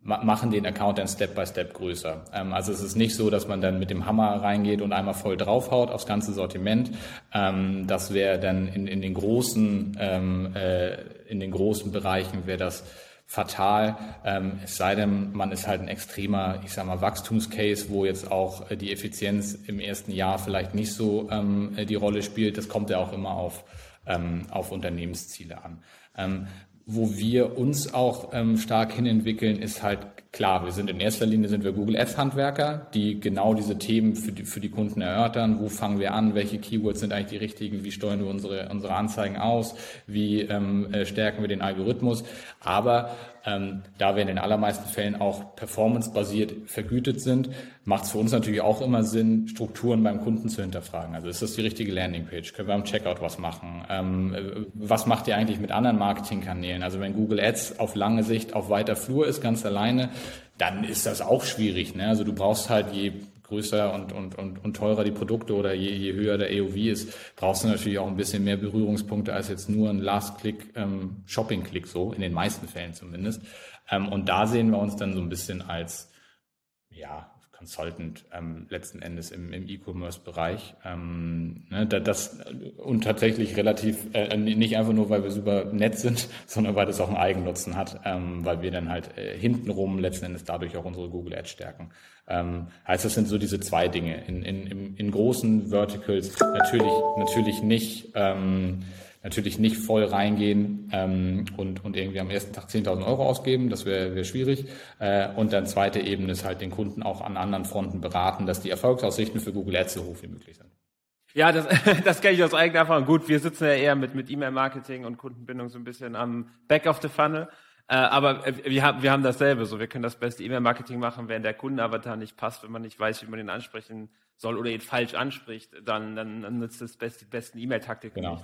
machen den Account dann Step by Step größer. Ähm, also es ist nicht so, dass man dann mit dem Hammer reingeht und einmal voll draufhaut aufs ganze Sortiment. Ähm, das wäre dann in, in den großen ähm, äh, in den großen Bereichen wäre das fatal, ähm, es sei denn, man ist halt ein extremer, ich sag mal, Wachstumscase, wo jetzt auch äh, die Effizienz im ersten Jahr vielleicht nicht so ähm, die Rolle spielt. Das kommt ja auch immer auf, ähm, auf Unternehmensziele an. Ähm, wo wir uns auch ähm, stark hinentwickeln, ist halt klar, wir sind in erster Linie sind wir Google Ads Handwerker, die genau diese Themen für die, für die Kunden erörtern. Wo fangen wir an? Welche Keywords sind eigentlich die richtigen? Wie steuern wir unsere, unsere Anzeigen aus? Wie ähm, äh, stärken wir den Algorithmus? Aber ähm, da wir in den allermeisten Fällen auch performance-basiert vergütet sind, macht es für uns natürlich auch immer Sinn, Strukturen beim Kunden zu hinterfragen. Also ist das die richtige Landingpage? Können wir am Checkout was machen? Ähm, was macht ihr eigentlich mit anderen Marketingkanälen? Also wenn Google Ads auf lange Sicht auf weiter Flur ist, ganz alleine, dann ist das auch schwierig. Ne? Also du brauchst halt je größer und, und, und, und teurer die Produkte oder je, je höher der AOV ist, brauchst du natürlich auch ein bisschen mehr Berührungspunkte als jetzt nur ein Last-Click, ähm, so, in den meisten Fällen zumindest. Ähm, und da sehen wir uns dann so ein bisschen als, ja, Consultant ähm, letzten Endes im, im E-Commerce-Bereich. Ähm, ne, das, und tatsächlich relativ, äh, nicht einfach nur, weil wir super nett sind, sondern weil das auch einen Eigennutzen hat, ähm, weil wir dann halt äh, hintenrum letzten Endes dadurch auch unsere Google Ads stärken. Ähm, heißt, das sind so diese zwei Dinge. In, in, in, in großen Verticals natürlich, natürlich nicht. Ähm, natürlich nicht voll reingehen ähm, und, und irgendwie am ersten Tag 10.000 Euro ausgeben, das wäre wär schwierig. Äh, und dann zweite Ebene ist halt den Kunden auch an anderen Fronten beraten, dass die Erfolgsaussichten für Google Ads so hoch wie möglich sind. Ja, das, das kenne ich aus eigener Erfahrung. Gut, wir sitzen ja eher mit, mit E-Mail-Marketing und Kundenbindung so ein bisschen am Back of the Funnel. Äh, aber äh, wir haben, wir haben dasselbe. So, wir können das beste E-Mail-Marketing machen, wenn der Kundenavatar nicht passt, wenn man nicht weiß, wie man ihn ansprechen soll oder ihn falsch anspricht, dann, dann, dann nutzt das best, die besten E-Mail-Taktiken. Genau.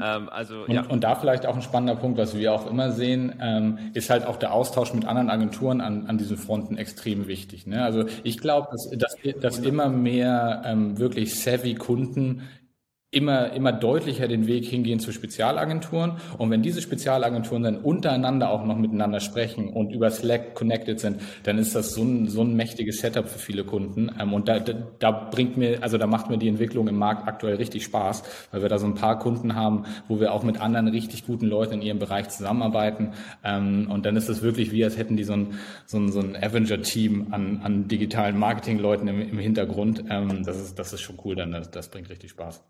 Ähm, also, und, ja. und da vielleicht auch ein spannender Punkt, was wir auch immer sehen, ähm, ist halt auch der Austausch mit anderen Agenturen an, an diesen Fronten extrem wichtig. Ne? Also ich glaube, dass, dass, dass immer mehr ähm, wirklich savvy Kunden immer, immer deutlicher den Weg hingehen zu Spezialagenturen. Und wenn diese Spezialagenturen dann untereinander auch noch miteinander sprechen und über Slack connected sind, dann ist das so ein, so ein mächtiges Setup für viele Kunden. Ähm, und da, da, da bringt mir, also da macht mir die Entwicklung im Markt aktuell richtig Spaß, weil wir da so ein paar Kunden haben, wo wir auch mit anderen richtig guten Leuten in ihrem Bereich zusammenarbeiten. Ähm, und dann ist das wirklich wie, als hätten die so ein, so ein, so ein Avenger-Team an, an digitalen Marketing-Leuten im, im Hintergrund. Ähm, das ist, das ist schon cool, dann das, das bringt richtig Spaß.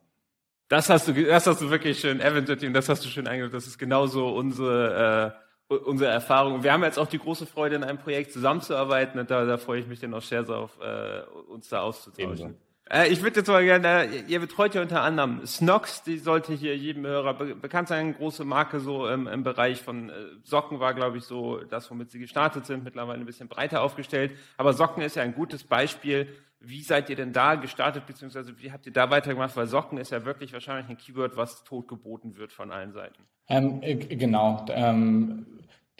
Das hast du, das hast du wirklich schön, Team, das hast du schön eingebaut. Das ist genauso unsere, äh, unsere Erfahrung. Wir haben jetzt auch die große Freude, in einem Projekt zusammenzuarbeiten und da, da freue ich mich dann auch sehr auf, äh, uns da auszutauschen. Äh, ich würde jetzt mal gerne, äh, ihr betreut ja unter anderem Snox, die sollte hier jedem Hörer be bekannt sein, eine große Marke so im, im Bereich von äh, Socken war, glaube ich, so das, womit sie gestartet sind, mittlerweile ein bisschen breiter aufgestellt. Aber Socken ist ja ein gutes Beispiel wie seid ihr denn da gestartet, beziehungsweise wie habt ihr da weitergemacht? Weil Socken ist ja wirklich wahrscheinlich ein Keyword, was totgeboten wird von allen Seiten. Ähm, äh, genau. Ähm,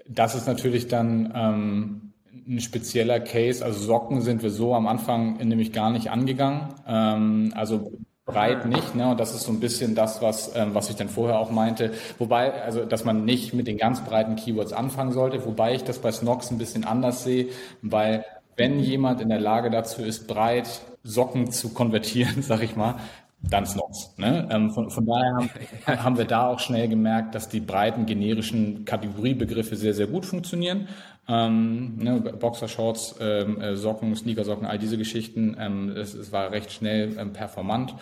das ist natürlich dann ähm, ein spezieller Case. Also Socken sind wir so am Anfang nämlich gar nicht angegangen. Ähm, also breit nicht, ne? Und das ist so ein bisschen das, was ähm, was ich dann vorher auch meinte. Wobei, also dass man nicht mit den ganz breiten Keywords anfangen sollte, wobei ich das bei Snox ein bisschen anders sehe, weil wenn jemand in der Lage dazu ist, breit Socken zu konvertieren, sag ich mal, dann Snox. Ne? Ähm, von, von daher haben, haben wir da auch schnell gemerkt, dass die breiten generischen Kategoriebegriffe sehr, sehr gut funktionieren. Ähm, ne, Boxershorts, ähm, äh, Socken, Sneakersocken, all diese Geschichten. Ähm, es, es war recht schnell ähm, performant.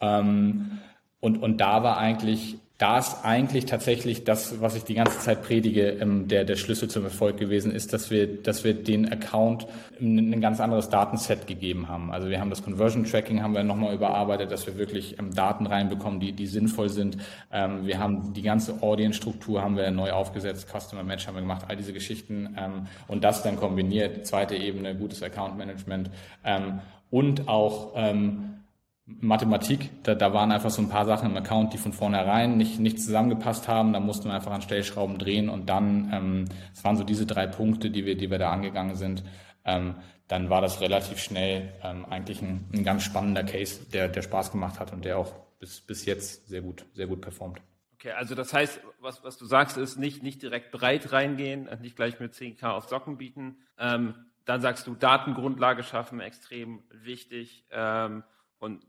Ähm, und, und da war eigentlich da ist eigentlich tatsächlich das, was ich die ganze Zeit predige, ähm, der, der Schlüssel zum Erfolg gewesen ist, dass wir, dass wir den Account ein ganz anderes Datenset gegeben haben. Also wir haben das Conversion Tracking haben wir nochmal überarbeitet, dass wir wirklich ähm, Daten reinbekommen, die, die sinnvoll sind. Ähm, wir haben die ganze Audience-Struktur haben wir neu aufgesetzt, Customer Match haben wir gemacht, all diese Geschichten und das dann kombiniert, zweite Ebene, gutes Account Management und auch Mathematik, da, da waren einfach so ein paar Sachen im Account, die von vornherein nicht, nicht zusammengepasst haben. Da mussten wir einfach an Stellschrauben drehen und dann, ähm, es waren so diese drei Punkte, die wir, die wir da angegangen sind. Ähm, dann war das relativ schnell ähm, eigentlich ein, ein ganz spannender Case, der, der Spaß gemacht hat und der auch bis, bis jetzt sehr gut, sehr gut performt. Okay, also das heißt, was, was du sagst, ist nicht, nicht direkt breit reingehen, nicht gleich mit 10k auf Socken bieten. Ähm, dann sagst du Datengrundlage schaffen, extrem wichtig. Ähm, und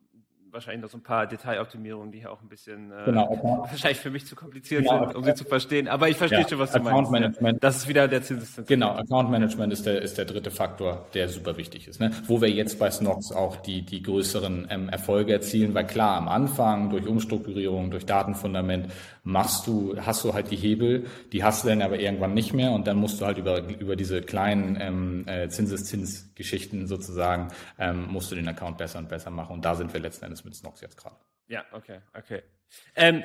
wahrscheinlich noch so ein paar Detailoptimierungen, die hier auch ein bisschen äh, genau, wahrscheinlich für mich zu kompliziert genau, sind, um sie zu verstehen. Aber ich verstehe ja, schon, was du Account meinst. Management. Das ist wieder der Zinseszins. Genau, Account Management ist der, ist der dritte Faktor, der super wichtig ist. Ne? Wo wir jetzt bei Snox auch die, die größeren ähm, Erfolge erzielen, weil klar, am Anfang durch Umstrukturierung, durch Datenfundament machst du, hast du halt die Hebel, die hast du dann aber irgendwann nicht mehr und dann musst du halt über, über diese kleinen ähm, äh, Zinseszinsgeschichten sozusagen, ähm, musst du den Account besser und besser machen und da sind wir letzten Endes mit Snox jetzt gerade. Ja, okay, okay. Ähm,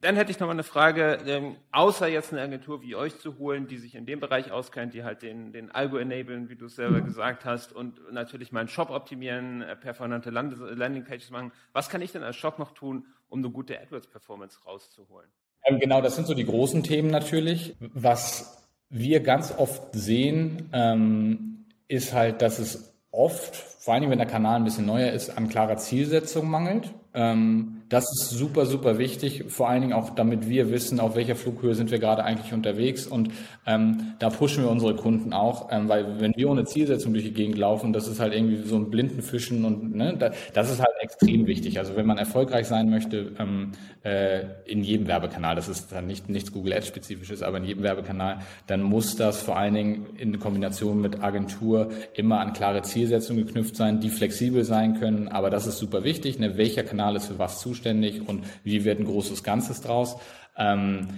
dann hätte ich noch mal eine Frage, ähm, außer jetzt eine Agentur wie euch zu holen, die sich in dem Bereich auskennt, die halt den, den Algo enablen, wie du es selber gesagt hast, und natürlich meinen Shop optimieren, äh, performante Landingpages machen. Was kann ich denn als Shop noch tun, um eine gute AdWords-Performance rauszuholen? Ähm, genau, das sind so die großen Themen natürlich. Was wir ganz oft sehen, ähm, ist halt, dass es oft, vor allem wenn der Kanal ein bisschen neuer ist, an klarer Zielsetzung mangelt. Ähm, das ist super, super wichtig, vor allen Dingen auch, damit wir wissen, auf welcher Flughöhe sind wir gerade eigentlich unterwegs. Und ähm, da pushen wir unsere Kunden auch, ähm, weil wenn wir ohne Zielsetzung durch die Gegend laufen, das ist halt irgendwie so ein blinden Fischen und ne, da, das ist halt extrem wichtig. Also wenn man erfolgreich sein möchte, ähm, äh, in jedem Werbekanal, das ist dann nicht nichts Google Ads spezifisches, aber in jedem Werbekanal, dann muss das vor allen Dingen in Kombination mit Agentur immer an klare Zielsetzungen geknüpft sein, die flexibel sein können. Aber das ist super wichtig. Ne? Welcher Kanal ist für was zuständig? Zuständig und wie wird ein großes Ganzes draus. Ähm,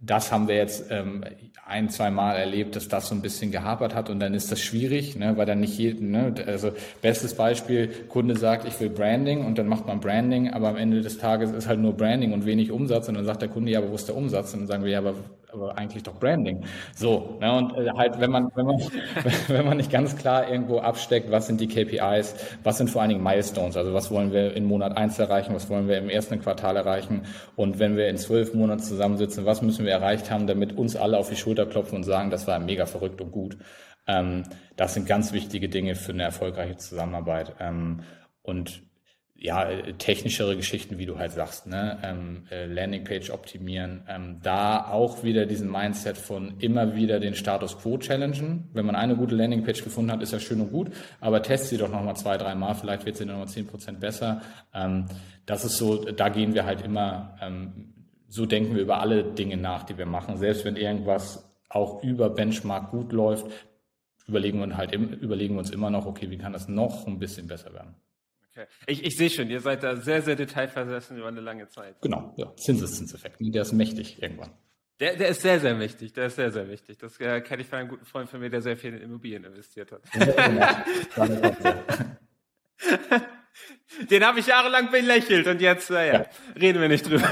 das haben wir jetzt ähm, ein, zwei Mal erlebt, dass das so ein bisschen gehapert hat und dann ist das schwierig, ne, weil dann nicht jeden, ne, also bestes Beispiel, Kunde sagt, ich will Branding und dann macht man Branding, aber am Ende des Tages ist halt nur Branding und wenig Umsatz und dann sagt der Kunde, ja, aber wo ist der Umsatz? Und dann sagen wir, ja, aber aber eigentlich doch Branding. So, ne, und äh, halt, wenn man, wenn man, wenn man nicht ganz klar irgendwo absteckt, was sind die KPIs, was sind vor allen Dingen Milestones, also was wollen wir in Monat eins erreichen, was wollen wir im ersten Quartal erreichen und wenn wir in zwölf Monaten zusammensitzen, was müssen wir erreicht haben, damit uns alle auf die Schulter klopfen und sagen, das war mega verrückt und gut. Ähm, das sind ganz wichtige Dinge für eine erfolgreiche Zusammenarbeit. Ähm, und ja, technischere Geschichten, wie du halt sagst, ne? ähm, äh, Landingpage optimieren, ähm, da auch wieder diesen Mindset von immer wieder den Status Quo challengen. Wenn man eine gute Landingpage gefunden hat, ist ja schön und gut, aber test sie doch nochmal zwei, drei Mal, vielleicht wird sie dann nochmal zehn Prozent besser. Ähm, das ist so, da gehen wir halt immer, ähm, so denken wir über alle Dinge nach, die wir machen. Selbst wenn irgendwas auch über Benchmark gut läuft, überlegen wir, halt, überlegen wir uns immer noch, okay, wie kann das noch ein bisschen besser werden? Ich, ich sehe schon, ihr seid da sehr, sehr detailversessen über eine lange Zeit. Genau, ja. Zinseszinseffekt, der ist mächtig irgendwann. Der, der ist sehr, sehr mächtig. Der ist sehr, sehr wichtig. Das äh, kenne ich von einem guten Freund von mir, der sehr viel in Immobilien investiert hat. Den habe ich jahrelang belächelt und jetzt, naja, ja. reden wir nicht drüber.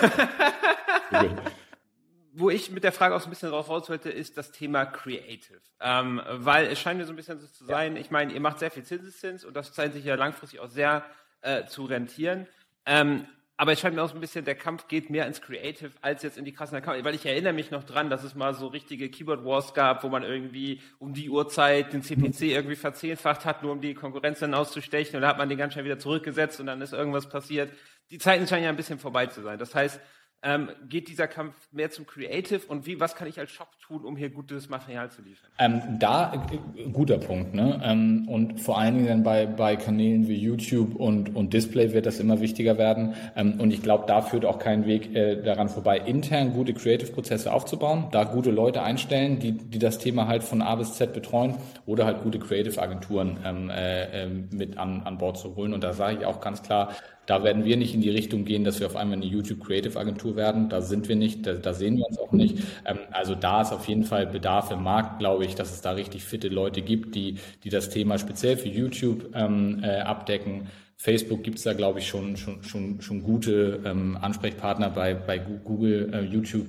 Wo ich mit der Frage auch so ein bisschen drauf raus wollte, ist das Thema Creative. Ähm, weil es scheint mir so ein bisschen so zu sein, ich meine, ihr macht sehr viel Zinseszins und das scheint sich ja langfristig auch sehr äh, zu rentieren. Ähm, aber es scheint mir auch so ein bisschen, der Kampf geht mehr ins Creative als jetzt in die krassen Accounts. Weil ich erinnere mich noch dran, dass es mal so richtige Keyboard Wars gab, wo man irgendwie um die Uhrzeit den CPC irgendwie verzehnfacht hat, nur um die Konkurrenz dann auszustechen. Und da hat man den ganz schnell wieder zurückgesetzt und dann ist irgendwas passiert. Die Zeiten scheinen ja ein bisschen vorbei zu sein. Das heißt, Ähm, geht dieser Kampf mehr zum Creative und wie, was kann ich als Shop tun, um hier gutes Material zu liefern? Ähm, da, äh, guter Punkt, ne? Ähm, und vor allen Dingen dann bei, bei Kanälen wie YouTube und, und Display wird das immer wichtiger werden. Ähm, und ich glaube, da führt auch kein Weg äh, daran vorbei, intern gute Creative-Prozesse aufzubauen, da gute Leute einstellen, die, die das Thema halt von A bis Z betreuen oder halt gute Creative-Agenturen ähm, äh, ähm, mit an, an Bord zu holen. Und da sage ich auch ganz klar, da werden wir nicht in die Richtung gehen, dass wir auf einmal eine YouTube Creative Agentur werden. Da sind wir nicht, da, da sehen wir uns auch nicht. Ähm, also da ist auf jeden Fall Bedarf im Markt, glaube ich, dass es da richtig fitte Leute gibt, die, die das Thema speziell für YouTube ähm, äh, abdecken. Facebook gibt es da, glaube ich, schon, schon, schon, schon gute ähm, Ansprechpartner bei, bei Google, äh, YouTube.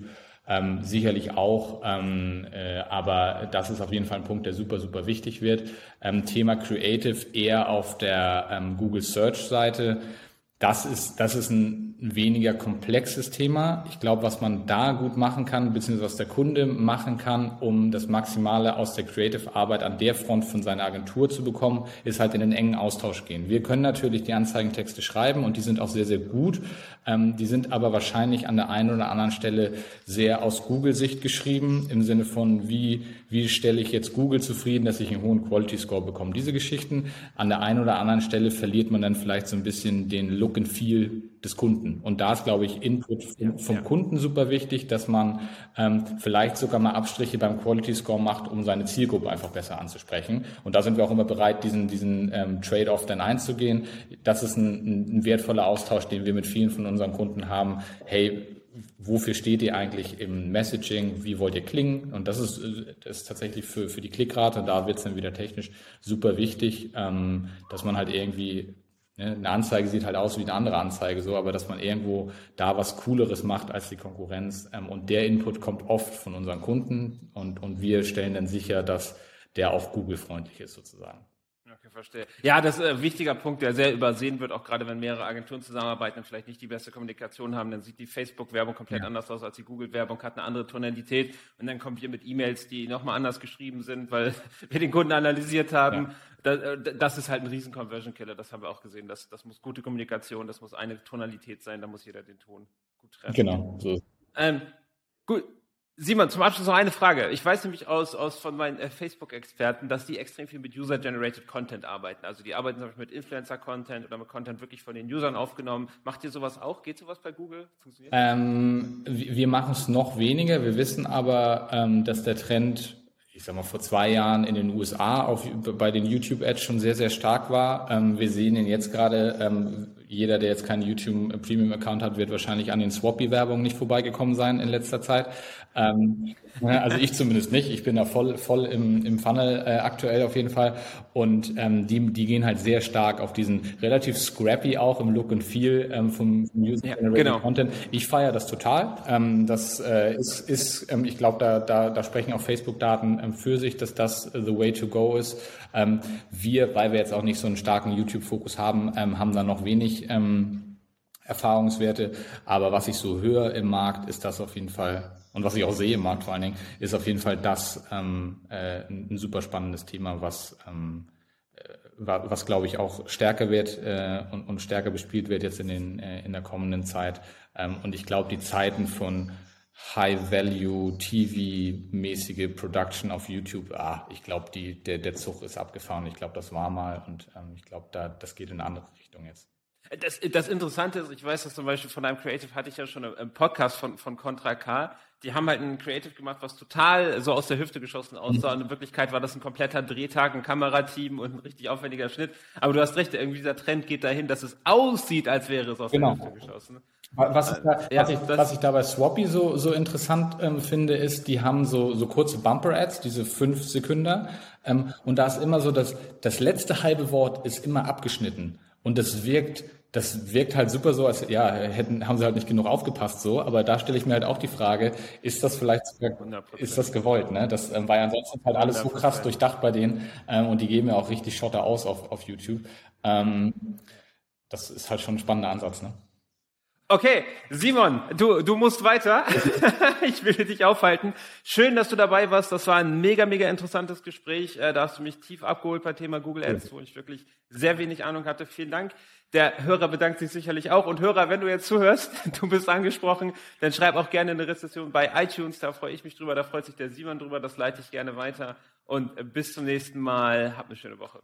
Ähm, sicherlich auch, ähm, äh, aber das ist auf jeden Fall ein Punkt, der super, super wichtig wird. Ähm, Thema Creative eher auf der ähm, Google Search Seite. Das ist, das ist ein ein weniger komplexes Thema. Ich glaube, was man da gut machen kann, beziehungsweise was der Kunde machen kann, um das Maximale aus der Creative-Arbeit an der Front von seiner Agentur zu bekommen, ist halt in den engen Austausch gehen. Wir können natürlich die Anzeigentexte schreiben und die sind auch sehr, sehr gut. Ähm, die sind aber wahrscheinlich an der einen oder anderen Stelle sehr aus Google-Sicht geschrieben, im Sinne von, wie, wie stelle ich jetzt Google zufrieden, dass ich einen hohen Quality-Score bekomme. Diese Geschichten. An der einen oder anderen Stelle verliert man dann vielleicht so ein bisschen den Look and Feel des Kunden. Und da ist, glaube ich, Input vom, vom ja. Kunden super wichtig, dass man ähm, vielleicht sogar mal Abstriche beim Quality Score macht, um seine Zielgruppe einfach besser anzusprechen. Und da sind wir auch immer bereit, diesen, diesen ähm, Trade-off dann einzugehen. Das ist ein, ein wertvoller Austausch, den wir mit vielen von unseren Kunden haben. Hey, wofür steht ihr eigentlich im Messaging, wie wollt ihr klingen? Und das ist, das ist tatsächlich für, für die Klickrate, da wird es dann wieder technisch super wichtig, ähm, dass man halt irgendwie eine Anzeige sieht halt aus wie eine andere Anzeige, so, aber dass man irgendwo da was Cooleres macht als die Konkurrenz. Ähm, und der Input kommt oft von unseren Kunden und, und wir stellen dann sicher, dass der auch Google-freundlich ist, sozusagen. Verstehe. Ja, das ist ein wichtiger Punkt, der sehr übersehen wird, auch gerade wenn mehrere Agenturen zusammenarbeiten und vielleicht nicht die beste Kommunikation haben, dann sieht die Facebook-Werbung komplett ja. anders aus als die Google-Werbung, hat eine andere Tonalität und dann kommt ihr mit E-Mails, die nochmal anders geschrieben sind, weil wir den Kunden analysiert haben. Ja. Äh, das ist halt ein riesen Conversion-Killer, das haben wir auch gesehen. Das, das muss gute Kommunikation, das muss eine Tonalität sein, da muss jeder den Ton gut treffen. Genau, so. Ähm, gut, Simon, zum Abschluss noch eine Frage. Ich weiß nämlich aus, aus von meinen äh, Facebook-Experten, dass die extrem viel mit User-Generated Content arbeiten. Also die arbeiten zum Beispiel mit Influencer-Content oder mit Content wirklich von den Usern aufgenommen. Macht ihr sowas auch? Geht sowas bei Google? Funktioniert ähm, wir machen es noch weniger. Wir wissen aber, ähm, dass der Trend ich sag mal, vor zwei Jahren in den USA auf, bei den YouTube-Ads schon sehr, sehr stark war. Ähm, wir sehen ihn jetzt gerade, ähm, jeder, der jetzt keinen YouTube Premium Account hat, wird wahrscheinlich an den Swappy-Werbungen nicht vorbeigekommen sein in letzter Zeit. Ähm, also ich zumindest nicht. Ich bin da voll, voll im, im Funnel äh, aktuell auf jeden Fall. Und ähm, die, die gehen halt sehr stark auf diesen relativ scrappy auch im Look and Feel ähm, vom, vom User Generated ja, genau. Content. Ich feiere das total. Ähm, das äh, ist, ist ähm, ich glaube, da, da, da sprechen auch Facebook-Daten ähm, für sich, dass das the way to go ist. Ähm, wir, weil wir jetzt auch nicht so einen starken YouTube-Fokus haben, ähm, haben da noch wenig ähm, Erfahrungswerte. Aber was ich so höre im Markt, ist das auf jeden Fall und was ich auch sehe im Markt vor allen Dingen, ist auf jeden Fall das ähm, äh, ein super spannendes Thema, was, ähm, äh, was glaube ich auch stärker wird äh, und, und stärker bespielt wird jetzt in, den, äh, in der kommenden Zeit. Ähm, und ich glaube, die Zeiten von High-Value-TV-mäßige Production auf YouTube, ah, ich glaube, der, der Zug ist abgefahren. Ich glaube, das war mal und ähm, ich glaube, da, das geht in eine andere Richtung jetzt. Das, das Interessante ist, ich weiß das zum Beispiel von einem Creative hatte ich ja schon im Podcast von, von Contra K. Die haben halt ein Creative gemacht, was total so aus der Hüfte geschossen aussah. Und in Wirklichkeit war das ein kompletter Drehtag, ein Kamerateam und ein richtig aufwendiger Schnitt. Aber du hast recht, irgendwie dieser Trend geht dahin, dass es aussieht, als wäre es aus genau. der Hüfte geschossen. Was ich, da, ja, was, ich, was ich da bei Swappy so, so interessant ähm, finde, ist, die haben so, so kurze Bumper-Ads, diese fünf Sekunden. Ähm, und da ist immer so, dass das letzte halbe Wort ist immer abgeschnitten. Und das wirkt das wirkt halt super so, als ja, hätten, haben sie halt nicht genug aufgepasst so, aber da stelle ich mir halt auch die Frage, ist das vielleicht sogar, ist das gewollt, ne? Das ähm, war ja ansonsten halt alles 100%. so krass durchdacht bei denen ähm, und die geben ja auch richtig Schotter aus auf, auf YouTube. Ähm, das ist halt schon ein spannender Ansatz, ne? Okay, Simon, du, du musst weiter. ich will dich aufhalten. Schön, dass du dabei warst. Das war ein mega, mega interessantes Gespräch. Äh, da hast du mich tief abgeholt bei Thema Google Ads, wo ich wirklich sehr wenig Ahnung hatte. Vielen Dank. Der Hörer bedankt sich sicherlich auch. Und Hörer, wenn du jetzt zuhörst, du bist angesprochen, dann schreib auch gerne eine Rezession bei iTunes. Da freue ich mich drüber. Da freut sich der Simon drüber. Das leite ich gerne weiter. Und bis zum nächsten Mal. Habt eine schöne Woche.